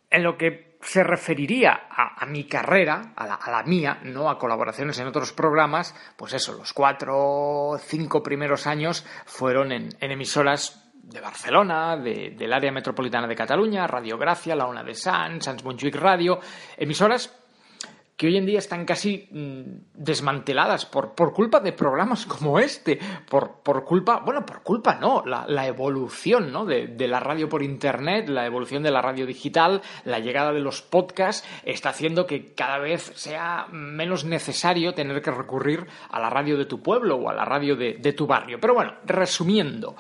en lo que se referiría a, mi carrera, a la, a la, mía, no a colaboraciones en otros programas, pues eso, los cuatro cinco primeros años fueron en, en emisoras de Barcelona, de, del área metropolitana de Cataluña, Radio Gracia, La Una de Sants, Sans Montjuic Radio, emisoras que hoy en día están casi mmm, desmanteladas por, por, culpa de programas como este, por, por, culpa, bueno, por culpa no, la, la evolución ¿no? de, de, la radio por Internet, la evolución de la radio digital, la llegada de los podcasts, está haciendo que cada vez sea menos necesario tener que recurrir a la radio de tu pueblo o a la radio de, de tu barrio. Pero bueno, resumiendo,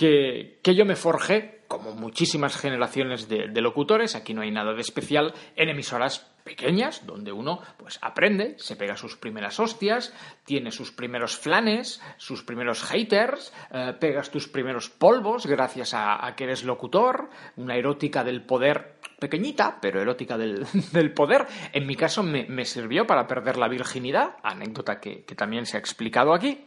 que, que yo me forjé, como muchísimas generaciones de, de, locutores, aquí no hay nada de especial, en emisoras pequeñas, donde uno pues aprende, se pega sus primeras hostias, tiene sus primeros flanes, sus primeros haters, eh, pegas tus primeros polvos gracias a, que eres locutor, una erótica del poder pequeñita, pero erótica del, del poder. En mi caso me, me, sirvió para perder la virginidad, anécdota que, que también se ha explicado aquí.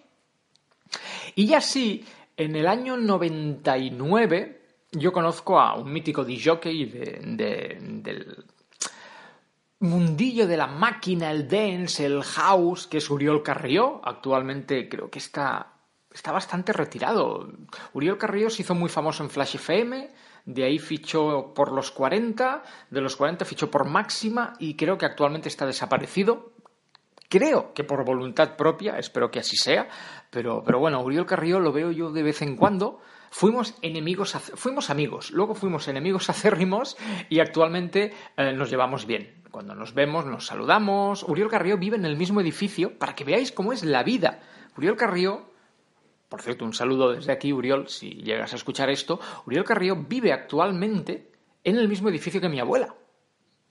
Y así, en el año 99 yo conozco a un mítico DJ de, de, del mundillo de la máquina, el dance, el house, que es Uriol Carrió. Actualmente creo que está, está bastante retirado. Uriol Carrió se hizo muy famoso en Flash FM, de ahí fichó por los 40, de los 40 fichó por Máxima y creo que actualmente está desaparecido. Creo que por voluntad propia, espero que así sea, pero, pero bueno, Uriol Carrió lo veo yo de vez en cuando fuimos enemigos, fuimos amigos, luego fuimos enemigos acérrimos y actualmente eh, nos llevamos bien. Cuando nos vemos, nos saludamos. Uriol Carrió vive en el mismo edificio para que veáis cómo es la vida. Uriol Carrió, por cierto, un saludo desde aquí, Uriol, si llegas a escuchar esto. Uriol Carrió vive actualmente en el mismo edificio que mi abuela.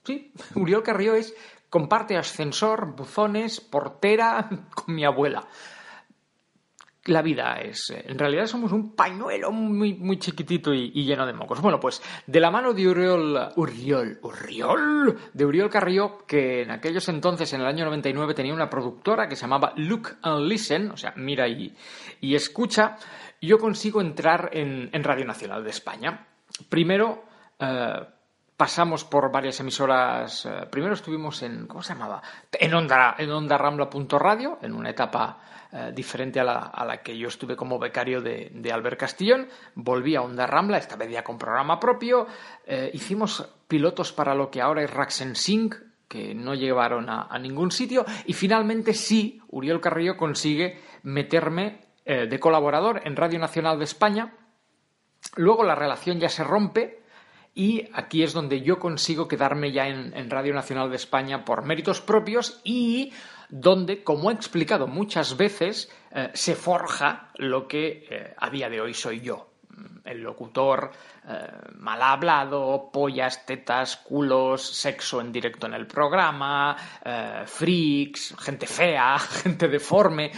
Sí, Uriol Carrió es comparte ascensor, buzones, portera con mi abuela la vida es. eh, En realidad somos un pañuelo muy, muy chiquitito y, lleno de mocos. Bueno, pues de la mano de Uriol. Uriol. Uriol. De Uriol Carrió, que en aquellos entonces, en el año 99, tenía una productora que se llamaba Look and Listen, o sea, mira y, y escucha. Yo consigo entrar en, en Radio Nacional de España. Primero. Eh, pasamos por varias emisoras. Eh, primero estuvimos en. ¿Cómo se llamaba? En Onda, en Onda Rambla.radio, en una etapa eh, diferente a la, a la, que yo estuve como becario de, de, Albert Castillón. Volví a Onda Rambla, esta vez ya con programa propio. Eh, hicimos pilotos para lo que ahora es Raxen Sync, que no llevaron a, ningún sitio. Y finalmente sí, Uriol Carrillo consigue meterme eh, de colaborador en Radio Nacional de España. Luego la relación ya se rompe y aquí es donde yo consigo quedarme ya en, Radio Nacional de España por méritos propios y donde, como he explicado muchas veces, eh, se forja lo que eh, a día de hoy soy yo. El locutor eh, mal hablado, pollas, tetas, culos, sexo en directo en el programa, eh, freaks, gente fea, gente deforme.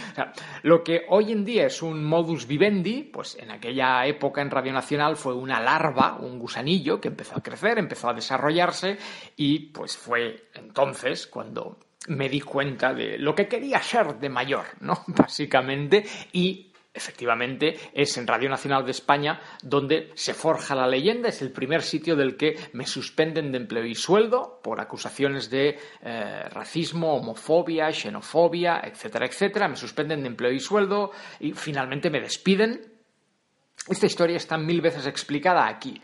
Lo que hoy en día es un modus vivendi, pues en aquella época en Radio Nacional fue una larva, un gusanillo que empezó a crecer, empezó a desarrollarse y pues fue entonces cuando me di cuenta de lo que quería ser de mayor, ¿no? Básicamente, y efectivamente es en Radio Nacional de España donde se forja la leyenda, es el primer sitio del que me suspenden de empleo y sueldo por acusaciones de eh, racismo, homofobia, xenofobia, etcétera, etcétera, me suspenden de empleo y sueldo y finalmente me despiden. Esta historia está mil veces explicada aquí.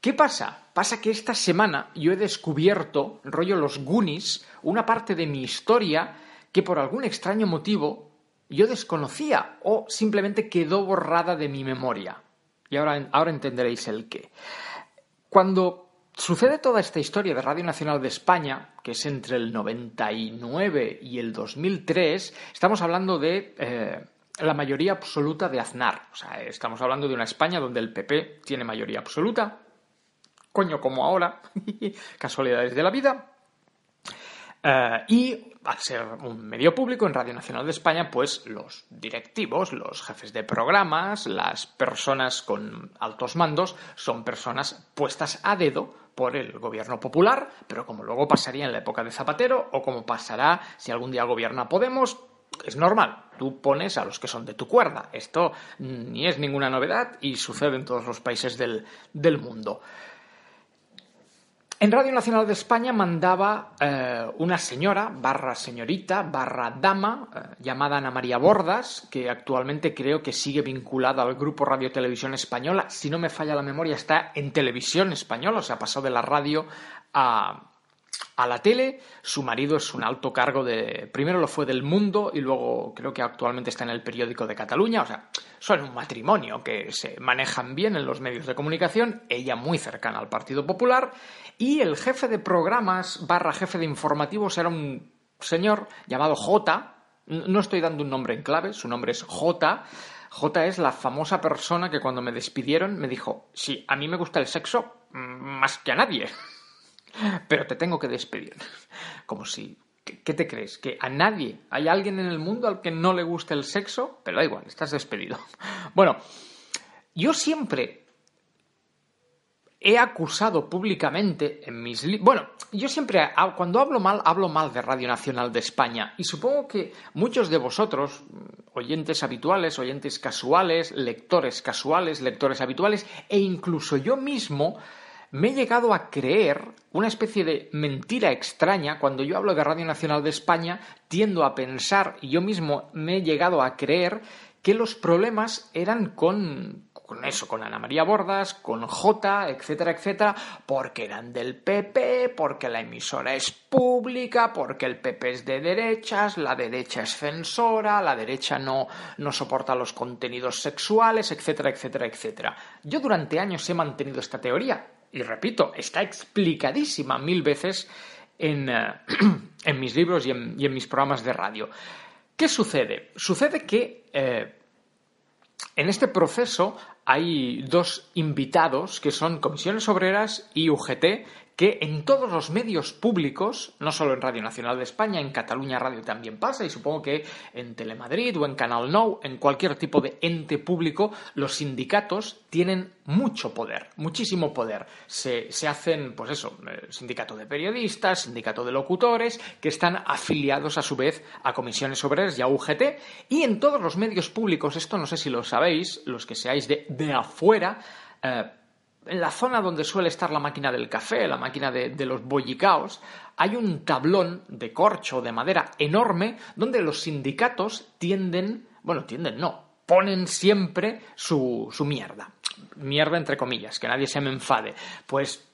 ¿Qué pasa? Pasa que esta semana yo he descubierto, rollo los Goonies, una parte de mi historia que por algún extraño motivo yo desconocía o simplemente quedó borrada de mi memoria. Y ahora, ahora entenderéis el qué. Cuando sucede toda esta historia de Radio Nacional de España, que es entre el 99 y el 2003, estamos hablando de eh, la mayoría absoluta de Aznar. O sea, estamos hablando de una España donde el PP tiene mayoría absoluta. Coño, como ahora. Casualidades de la vida. Eh, y al ser un medio público en Radio Nacional de España, pues los directivos, los jefes de programas, las personas con altos mandos son personas puestas a dedo por el gobierno popular, pero como luego pasaría en la época de Zapatero o como pasará si algún día gobierna Podemos, es normal. Tú pones a los que son de tu cuerda. Esto ni es ninguna novedad y sucede en todos los países del, del mundo. En Radio Nacional de España mandaba eh, una señora, barra señorita, barra dama, eh, llamada Ana María Bordas, que actualmente creo que sigue vinculada al grupo Radio Televisión Española. Si no me falla la memoria, está en televisión española, o sea, pasó de la radio a, a la tele. Su marido es un alto cargo de. Primero lo fue del Mundo y luego creo que actualmente está en el periódico de Cataluña. O sea, son un matrimonio que se manejan bien en los medios de comunicación. Ella muy cercana al Partido Popular. Y el jefe de programas barra jefe de informativos era un señor llamado J. No estoy dando un nombre en clave, su nombre es J. J es la famosa persona que cuando me despidieron me dijo, sí, a mí me gusta el sexo más que a nadie pero te tengo que despedir. Como si... ¿Qué te crees? ¿Que a nadie hay alguien en el mundo al que no le guste el sexo? Pero da igual, estás despedido. Bueno, yo siempre he acusado públicamente en mis. Bueno, yo siempre, cuando hablo mal, hablo mal de Radio Nacional de España. Y supongo que muchos de vosotros, oyentes habituales, oyentes casuales, lectores casuales, lectores habituales, e incluso yo mismo, me he llegado a creer una especie de mentira extraña. Cuando yo hablo de Radio Nacional de España, tiendo a pensar, y yo mismo me he llegado a creer, que los problemas eran con, con eso, con Ana María Bordas, con J, etcétera, etcétera, porque eran del PP, porque la emisora es pública, porque el PP es de derechas, la derecha es censora, la derecha no, no soporta los contenidos sexuales, etcétera, etcétera, etcétera. Yo durante años he mantenido esta teoría, y repito, está explicadísima mil veces en, eh, en mis libros y en, mis programas de radio. ¿Qué sucede? Sucede que eh, en este proceso hay dos invitados que son Comisiones Obreras y UGT que en todos los medios públicos, no solo en Radio Nacional de España, en Cataluña Radio también pasa, y supongo que en Telemadrid o en Canal Nou, en cualquier tipo de ente público, los sindicatos tienen mucho poder, muchísimo poder. Se, se hacen, pues eso, eh, sindicato de periodistas, sindicato de locutores, que están afiliados a su vez a comisiones obreras y a UGT, y en todos los medios públicos, esto no sé si lo sabéis, los que seáis de, de afuera, eh, en la zona donde suele estar la máquina del café, la máquina de, los bollicaos, hay un tablón de corcho de madera enorme donde los sindicatos tienden, bueno, tienden no, ponen siempre su, su mierda. Mierda entre comillas, que nadie se me enfade. Pues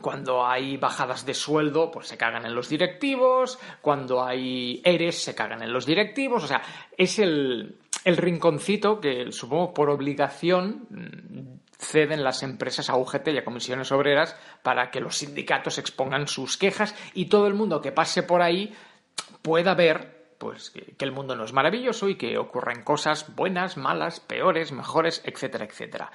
cuando hay bajadas de sueldo, pues se cagan en los directivos, cuando hay eres, se cagan en los directivos, o sea, es el, el rinconcito que supongo por obligación ceden las empresas a UGT y a comisiones obreras para que los sindicatos expongan sus quejas y todo el mundo que pase por ahí pueda ver pues que, que, el mundo no es maravilloso y que ocurren cosas buenas, malas, peores, mejores, etcétera, etcétera.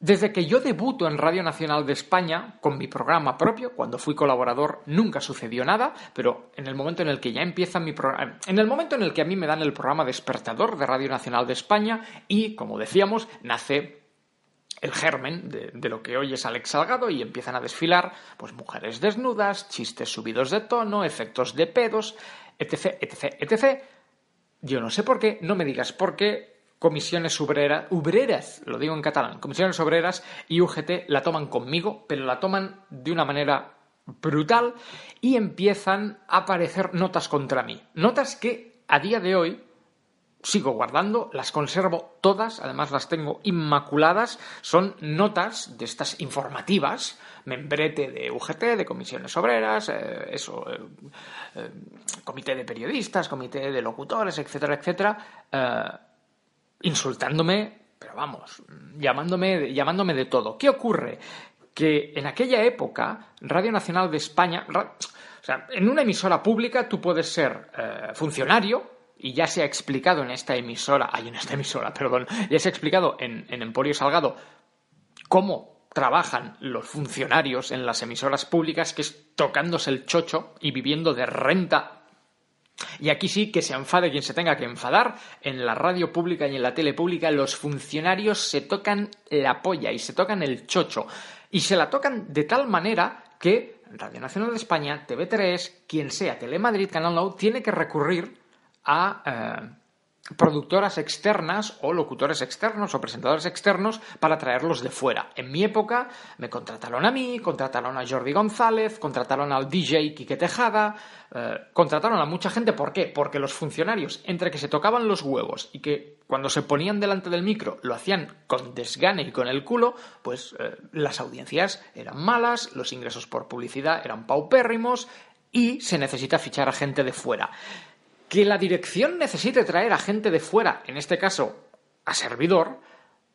Desde que yo debuto en Radio Nacional de España con mi programa propio, cuando fui colaborador nunca sucedió nada, pero en el momento en el que ya empieza mi programa, en el momento en el que a mí me dan el programa despertador de Radio Nacional de España y, como decíamos, nace el germen de, lo que hoy es Alex Salgado y empiezan a desfilar pues mujeres desnudas, chistes subidos de tono, efectos de pedos, etc, etc, etc. Yo no sé por qué, no me digas por qué comisiones obreras, obreras, lo digo en catalán, comisiones obreras y UGT la toman conmigo, pero la toman de una manera brutal y empiezan a aparecer notas contra mí. Notas que a día de hoy sigo guardando, las conservo todas, además las tengo inmaculadas, son notas de estas informativas, membrete de UGT, de comisiones obreras, eh, eso, eh, eh, comité de periodistas, comité de locutores, etcétera, etcétera, insultándome, pero vamos, llamándome, llamándome de todo. ¿Qué ocurre? Que en aquella época, Radio Nacional de España, o sea, en una emisora pública tú puedes ser funcionario, y ya se ha explicado en esta emisora, hay en esta emisora, perdón, ya se ha explicado en, Emporio Salgado cómo trabajan los funcionarios en las emisoras públicas, que es tocándose el chocho y viviendo de renta. Y aquí sí que se enfade quien se tenga que enfadar. En la radio pública y en la tele pública los funcionarios se tocan la polla y se tocan el chocho. Y se la tocan de tal manera que Radio Nacional de España, TV3, quien sea, Telemadrid, Canal Nou, tiene que recurrir a eh, productoras externas o locutores externos o presentadores externos para traerlos de fuera. En mi época me contrataron a mí, contrataron a Jordi González, contrataron al DJ Quique Tejada, eh, contrataron a mucha gente. ¿Por qué? Porque los funcionarios, entre que se tocaban los huevos y que cuando se ponían delante del micro lo hacían con desgane y con el culo, pues eh, las audiencias eran malas, los ingresos por publicidad eran paupérrimos y se necesita fichar a gente de fuera. Que la dirección necesite traer a gente de fuera, en este caso a servidor,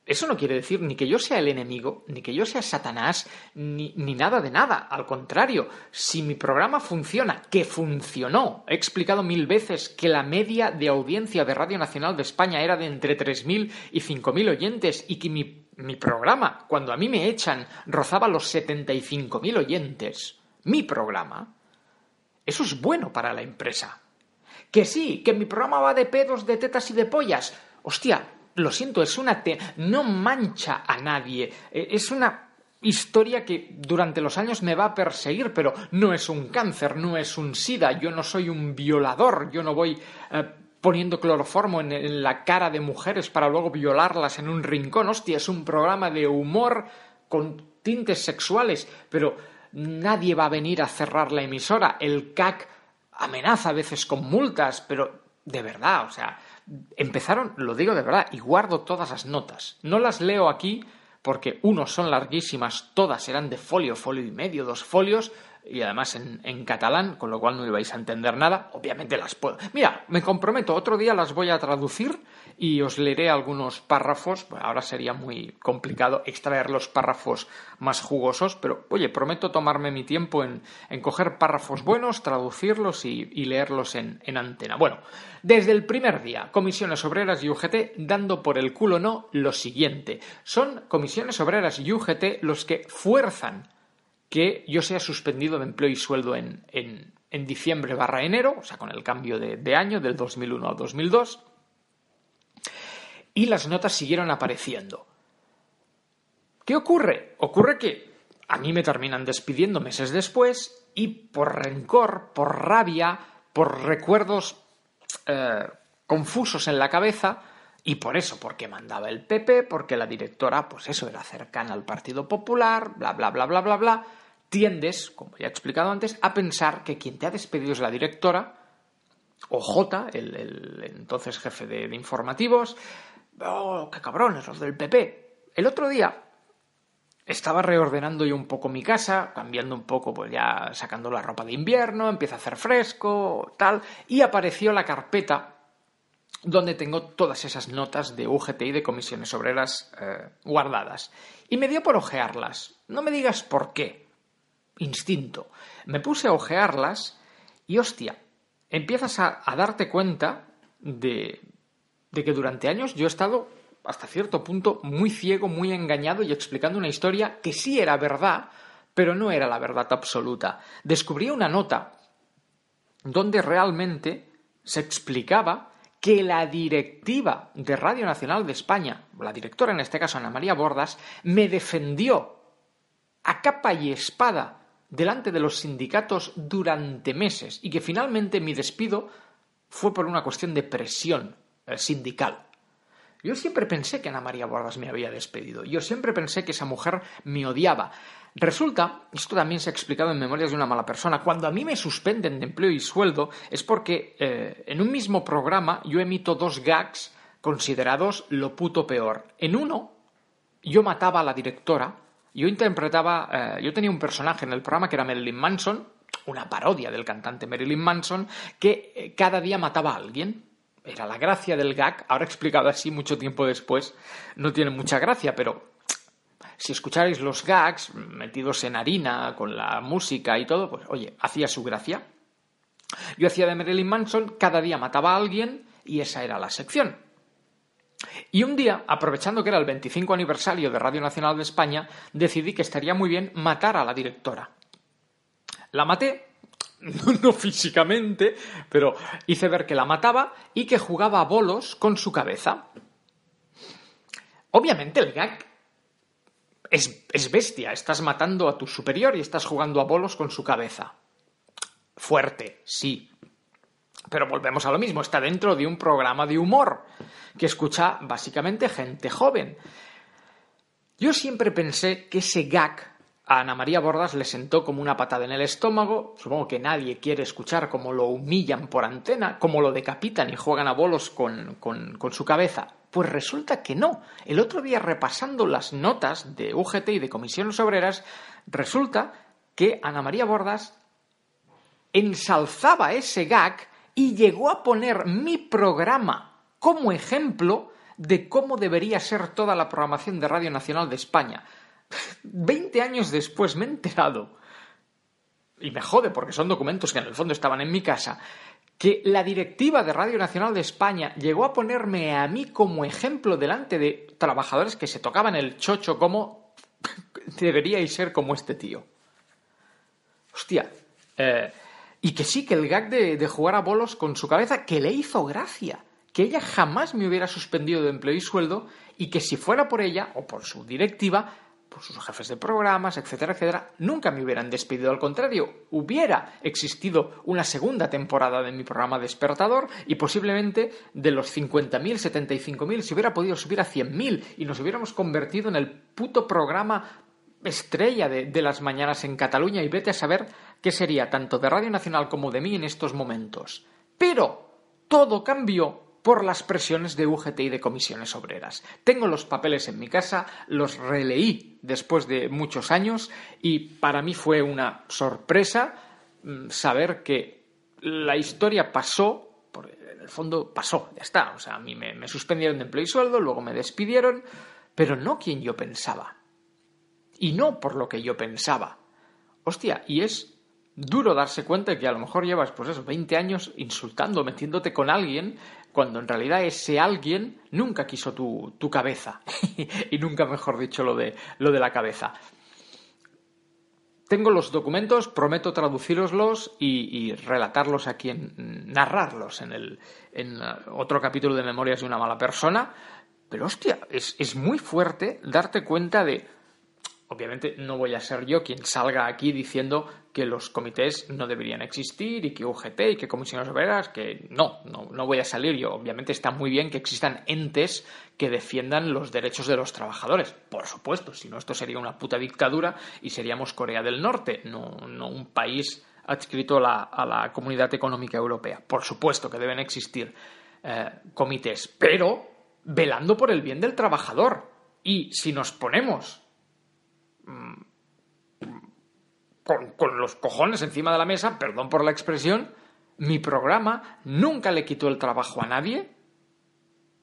eso no quiere decir ni que yo sea el enemigo, ni que yo sea Satanás, ni, ni, nada de nada. Al contrario, si mi programa funciona, que funcionó, he explicado mil veces que la media de audiencia de Radio Nacional de España era de entre 3.000 y 5.000 oyentes y que mi, mi programa, cuando a mí me echan, rozaba los 75.000 oyentes. Mi programa. Eso es bueno para la empresa. Que sí, que mi programa va de pedos, de tetas y de pollas. Hostia, lo siento, es una... Te no mancha a nadie. Es una historia que durante los años me va a perseguir, pero no es un cáncer, no es un sida, yo no soy un violador, yo no voy eh, poniendo cloroformo en, en, la cara de mujeres para luego violarlas en un rincón. Hostia, es un programa de humor con tintes sexuales, pero nadie va a venir a cerrar la emisora. El CAC amenaza a veces con multas, pero de verdad, o sea, empezaron, lo digo de verdad, y guardo todas las notas. No las leo aquí porque, uno, son larguísimas, todas eran de folio, folio y medio, dos folios, y además en, en, catalán, con lo cual no ibais a entender nada. Obviamente las puedo. Mira, me comprometo, otro día las voy a traducir y os leeré algunos párrafos. Ahora sería muy complicado extraer los párrafos más jugosos, pero oye, prometo tomarme mi tiempo en, en coger párrafos buenos, traducirlos y, leerlos en, en antena. Bueno, desde el primer día, Comisiones Obreras y UGT dando por el culo no lo siguiente. Son Comisiones Obreras y UGT los que fuerzan que yo sea suspendido de empleo y sueldo en, en, en diciembre barra enero, o sea, con el cambio de, de, año del 2001 al 2002, y las notas siguieron apareciendo. ¿Qué ocurre? Ocurre que a mí me terminan despidiendo meses después y por rencor, por rabia, por recuerdos eh, confusos en la cabeza, y por eso, porque mandaba el PP, porque la directora, pues eso, era cercana al Partido Popular, bla, bla, bla, bla, bla, bla, tiendes, como ya he explicado antes, a pensar que quien te ha despedido es la directora, o J, el, entonces jefe de, informativos, oh, qué cabrones los del PP. El otro día estaba reordenando yo un poco mi casa, cambiando un poco, pues ya sacando la ropa de invierno, empieza a hacer fresco, tal, y apareció la carpeta donde tengo todas esas notas de UGT y de comisiones obreras eh, guardadas. Y me dio por ojearlas. No me digas por qué. Instinto. Me puse a ojearlas y hostia, empiezas a, a darte cuenta de, de que durante años yo he estado hasta cierto punto muy ciego, muy engañado y explicando una historia que sí era verdad, pero no era la verdad absoluta. Descubrí una nota donde realmente se explicaba que la directiva de Radio Nacional de España, la directora en este caso Ana María Bordas, me defendió a capa y espada delante de los sindicatos durante meses y que finalmente mi despido fue por una cuestión de presión sindical. Yo siempre pensé que Ana María Bordas me había despedido. Yo siempre pensé que esa mujer me odiaba. Resulta, esto también se ha explicado en Memorias de una mala persona, cuando a mí me suspenden de empleo y sueldo es porque eh, en un mismo programa yo emito dos gags considerados lo puto peor. En uno, yo mataba a la directora, yo interpretaba, eh, yo tenía un personaje en el programa que era Marilyn Manson, una parodia del cantante Marilyn Manson, que eh, cada día mataba a alguien. Era la gracia del gag, ahora explicado así mucho tiempo después, no tiene mucha gracia, pero si escucharais los gags metidos en harina, con la música y todo, pues oye, hacía su gracia. Yo hacía de Marilyn Manson, cada día mataba a alguien y esa era la sección. Y un día, aprovechando que era el 25 aniversario de Radio Nacional de España, decidí que estaría muy bien matar a la directora. La maté, no, físicamente, pero hice ver que la mataba y que jugaba a bolos con su cabeza. Obviamente el gag es, es bestia, estás matando a tu superior y estás jugando a bolos con su cabeza. Fuerte, sí, pero volvemos a lo mismo, está dentro de un programa de humor que escucha básicamente gente joven. Yo siempre pensé que ese gag a Ana María Bordas le sentó como una patada en el estómago. Supongo que nadie quiere escuchar cómo lo humillan por antena, cómo lo decapitan y juegan a bolos con, con, con su cabeza. Pues resulta que no. El otro día repasando las notas de UGT y de Comisiones Obreras, resulta que Ana María Bordas ensalzaba ese gag y llegó a poner mi programa como ejemplo de cómo debería ser toda la programación de Radio Nacional de España. Veinte años después me he enterado, y me jode porque son documentos que en el fondo estaban en mi casa, que la directiva de Radio Nacional de España llegó a ponerme a mí como ejemplo delante de trabajadores que se tocaban el chocho como deberíais ser como este tío. Hostia, eh, y que sí, que el gag de, jugar a bolos con su cabeza, que le hizo gracia, que ella jamás me hubiera suspendido de empleo y sueldo, y que si fuera por ella o por su directiva, por sus jefes de programas, etcétera, etcétera, nunca me hubieran despedido. Al contrario, hubiera existido una segunda temporada de mi programa Despertador y posiblemente de los 50.000, 75.000 se hubiera podido subir a 100.000 y nos hubiéramos convertido en el puto programa estrella de, de, las mañanas en Cataluña y vete a saber qué sería tanto de Radio Nacional como de mí en estos momentos. Pero todo cambió por las presiones de UGT y de comisiones obreras. Tengo los papeles en mi casa, los releí después de muchos años y para mí fue una sorpresa saber que la historia pasó, en el fondo pasó, ya está. O sea, a mí me, me suspendieron de empleo y sueldo, luego me despidieron, pero no quien yo pensaba. Y no por lo que yo pensaba. Hostia, y es duro darse cuenta de que a lo mejor llevas, pues eso, 20 años insultando, metiéndote con alguien, cuando en realidad ese alguien nunca quiso tu, tu cabeza. y nunca, mejor dicho, lo de, lo de la cabeza. Tengo los documentos, prometo traduciroslos y, y relatarlos aquí, en, narrarlos en, el, en otro capítulo de Memorias de una mala persona. Pero hostia, es, es muy fuerte darte cuenta de, obviamente no voy a ser yo quien salga aquí diciendo que los comités no deberían existir y que UGT y que comisiones obreras, que no, no, no voy a salir yo. Obviamente está muy bien que existan entes que defiendan los derechos de los trabajadores. Por supuesto, si no esto sería una puta dictadura y seríamos Corea del Norte, no, un país adscrito a la, a la, Comunidad Económica Europea. Por supuesto que deben existir eh, comités, pero velando por el bien del trabajador. Y si nos ponemos con, los cojones encima de la mesa, perdón por la expresión, mi programa nunca le quitó el trabajo a nadie,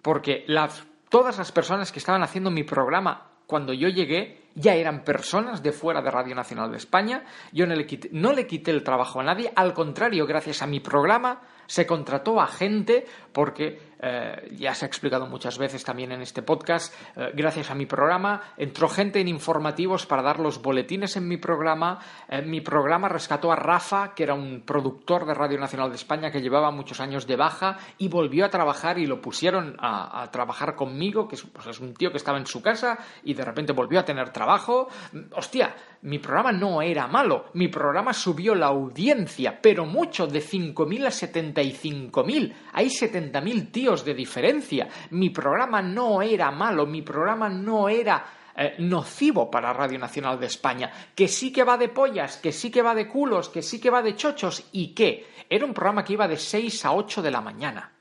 porque las, todas las personas que estaban haciendo mi programa cuando yo llegué ya eran personas de fuera de Radio Nacional de España, yo no le quité el trabajo a nadie, al contrario, gracias a mi programa se contrató a gente porque eh, ya se ha explicado muchas veces también en este podcast, eh, gracias a mi programa entró gente en informativos para dar los boletines en mi programa, eh, mi programa rescató a Rafa, que era un productor de Radio Nacional de España que llevaba muchos años de baja y volvió a trabajar y lo pusieron a, trabajar conmigo, que es, pues es un tío que estaba en su casa y de repente volvió a tener trabajo. Hostia, mi programa no era malo, mi programa subió la audiencia, pero mucho, de 5.000 a 75.000. Hay 70.000 tíos de diferencia. Mi programa no era malo, mi programa no era eh, nocivo para Radio Nacional de España, que sí que va de pollas, que sí que va de culos, que sí que va de chochos y que era un programa que iba de 6 a 8 de la mañana.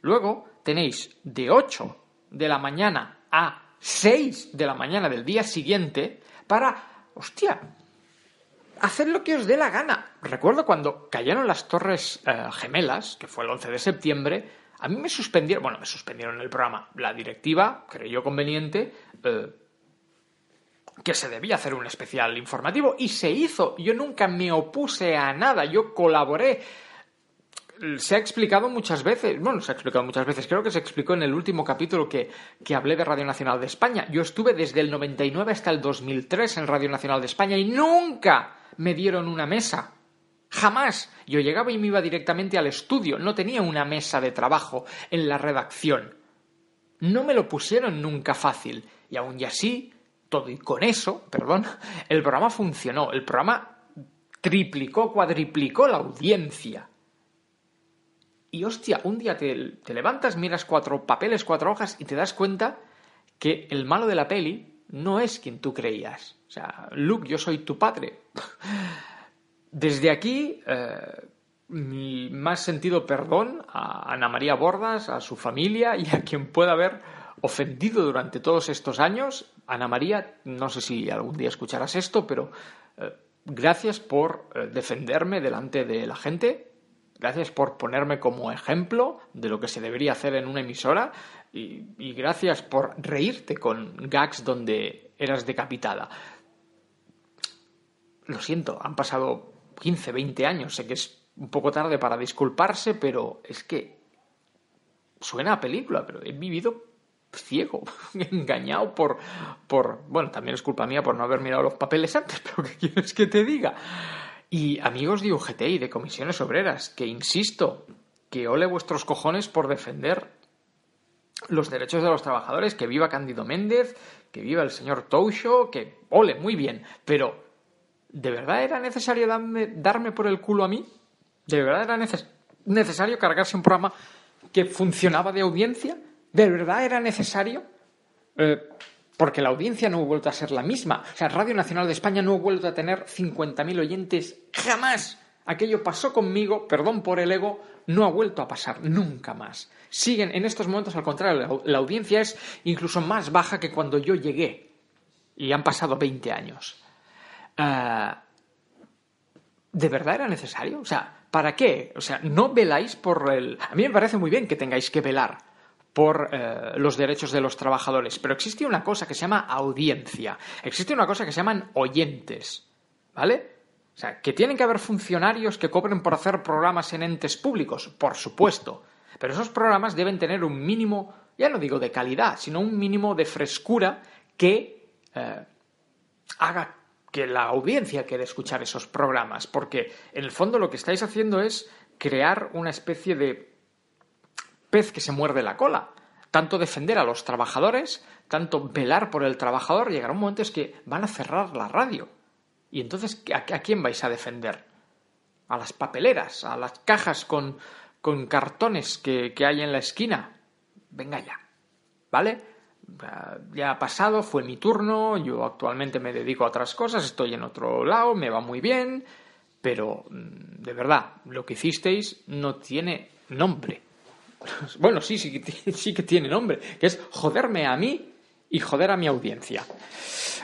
Luego tenéis de 8 de la mañana a 6 de la mañana del día siguiente para hostia, haced lo que os dé la gana. Recuerdo cuando cayeron las torres eh, gemelas, que fue el 11 de septiembre, a mí me suspendieron, bueno, me suspendieron el programa. La directiva creyó conveniente eh, que se debía hacer un especial informativo y se hizo. Yo nunca me opuse a nada, yo colaboré se ha explicado muchas veces, bueno, se ha explicado muchas veces, creo que se explicó en el último capítulo que, que hablé de Radio Nacional de España. Yo estuve desde el 99 hasta el 2003 en Radio Nacional de España y nunca me dieron una mesa. Jamás. Yo llegaba y me iba directamente al estudio, no tenía una mesa de trabajo en la redacción. No me lo pusieron nunca fácil. Y aún y así, todo y con eso, perdón, el programa funcionó. El programa triplicó, cuadriplicó la audiencia. Y hostia, un día te, levantas, miras cuatro papeles, cuatro hojas y te das cuenta que el malo de la peli no es quien tú creías. O sea, Luke, yo soy tu padre. Desde aquí, eh, mi más sentido perdón a Ana María Bordas, a su familia y a quien pueda haber ofendido durante todos estos años. Ana María, no sé si algún día escucharás esto, pero eh, gracias por eh, defenderme delante de la gente. Gracias por ponerme como ejemplo de lo que se debería hacer en una emisora y, gracias por reírte con gags donde eras decapitada. Lo siento, han pasado 15, 20 años. Sé que es un poco tarde para disculparse, pero es que suena a película, pero he vivido ciego, engañado por, por... Bueno, también es culpa mía por no haber mirado los papeles antes, pero ¿qué quieres que te diga? Y amigos de UGT y de comisiones obreras, que insisto, que ole vuestros cojones por defender los derechos de los trabajadores, que viva Cándido Méndez, que viva el señor Toucho, que ole, muy bien, pero ¿de verdad era necesario darme, darme por el culo a mí? ¿De verdad era neces necesario cargarse un programa que funcionaba de audiencia? ¿De verdad era necesario? Eh, porque la audiencia no ha vuelto a ser la misma. O sea, Radio Nacional de España no ha vuelto a tener 50.000 oyentes jamás. Aquello pasó conmigo, perdón por el ego, no ha vuelto a pasar nunca más. Siguen en estos momentos, al contrario, la, audiencia es incluso más baja que cuando yo llegué. Y han pasado 20 años. Uh, ¿De verdad era necesario? O sea, ¿para qué? O sea, no veláis por el... A mí me parece muy bien que tengáis que velar por eh, los derechos de los trabajadores, pero existe una cosa que se llama audiencia, existe una cosa que se llaman oyentes, ¿vale? O sea, que tienen que haber funcionarios que cobren por hacer programas en entes públicos, por supuesto, pero esos programas deben tener un mínimo, ya no digo de calidad, sino un mínimo de frescura que eh, haga que la audiencia quiere escuchar esos programas, porque en el fondo lo que estáis haciendo es crear una especie de pez que se muerde la cola. Tanto defender a los trabajadores, tanto velar por el trabajador, llegará un momento es que van a cerrar la radio. Y entonces, ¿a, quién vais a defender? A las papeleras, a las cajas con, con cartones que, que hay en la esquina. Venga ya. ¿Vale? ya ha pasado, fue mi turno, yo actualmente me dedico a otras cosas, estoy en otro lado, me va muy bien, pero mm, de verdad, lo que hicisteis no tiene nombre. Bueno, sí, sí, sí que tiene nombre, que es joderme a mí y joder a mi audiencia.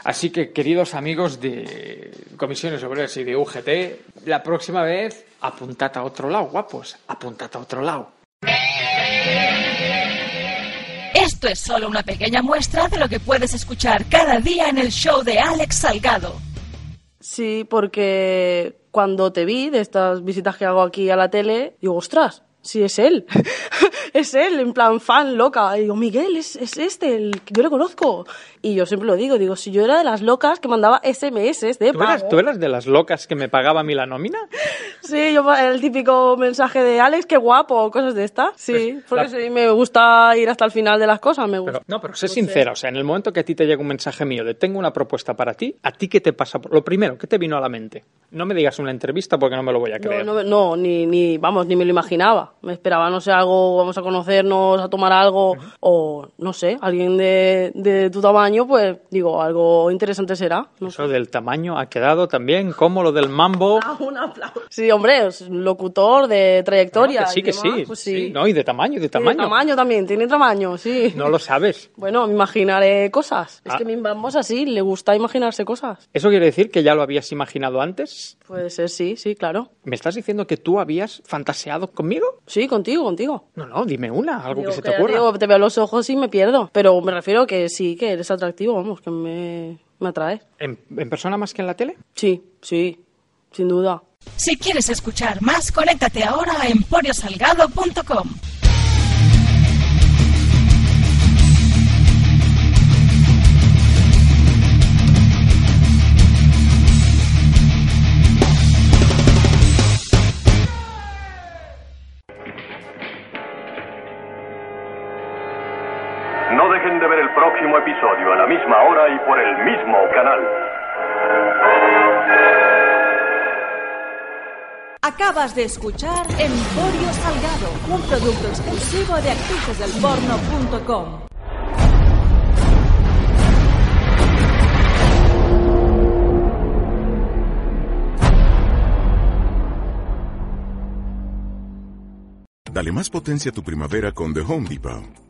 Así que, queridos amigos de Comisiones Obreras y de UGT, la próxima vez apuntad a otro lado, guapos, apuntad a otro lado. Esto es solo una pequeña muestra de lo que puedes escuchar cada día en el show de Alex Salgado. Sí, porque cuando te vi de estas visitas que hago aquí a la tele, digo, ostras, sí es él. es él, en plan fan loca. Y digo, Miguel, es, es este, el yo le conozco. Y yo siempre lo digo, digo, si yo era de las locas que mandaba SMS de ¿Tú pago. eras, tú eras de las locas que me pagaba a mí la nómina? Sí, yo el típico mensaje de Alex, qué guapo, cosas de estas. Sí, Pues, porque la- sí, me gusta ir hasta el final de las cosas, me gusta. Pero, no, pero sé sincera, o sea, en el momento que a ti te llega un mensaje mío de tengo una propuesta para ti, ¿a ti qué te pasa? por- Lo primero, ¿qué te vino a la mente? No me digas una entrevista porque no me lo voy a creer. No, no, no, ni, ni, vamos, ni me lo imaginaba. Me esperaba, no sé, algo, vamos a conocernos, a tomar algo, o no sé, alguien de, de tu tamaño, pues digo, algo interesante será. No sé. Eso del tamaño ha quedado también como lo del mambo. Un aplauso. Sí, hombre, es locutor de trayectoria. Ah, que sí, y que demás, sí, pues sí. sí. No, y de tamaño, y de Tiene tamaño. tamaño también, tiene tamaño, sí. No lo sabes. Bueno, me imaginaré cosas. Es Ah. que mi vamos así, le gusta imaginarse cosas. ¿Eso quiere decir que ya lo habías imaginado antes? Puede ser, sí, sí, claro. ¿Me estás diciendo que tú habías fantaseado conmigo? Sí, contigo, contigo. No, no, dime una, algo Digo que se te ocurra. digo, te veo los ojos y me pierdo. Pero me refiero que sí, que eres atractivo, vamos, que me, me atrae. ¿En, en persona más que en la tele? Sí, sí. sin duda. Si quieres escuchar más, conéctate ahora a emporiosalgado.com. próximo episodio a la misma hora y por el mismo canal. Acabas de escuchar Emporio Salgado, un producto exclusivo de actricesdelporno.com. Dale más potencia a tu primavera con The Home Depot.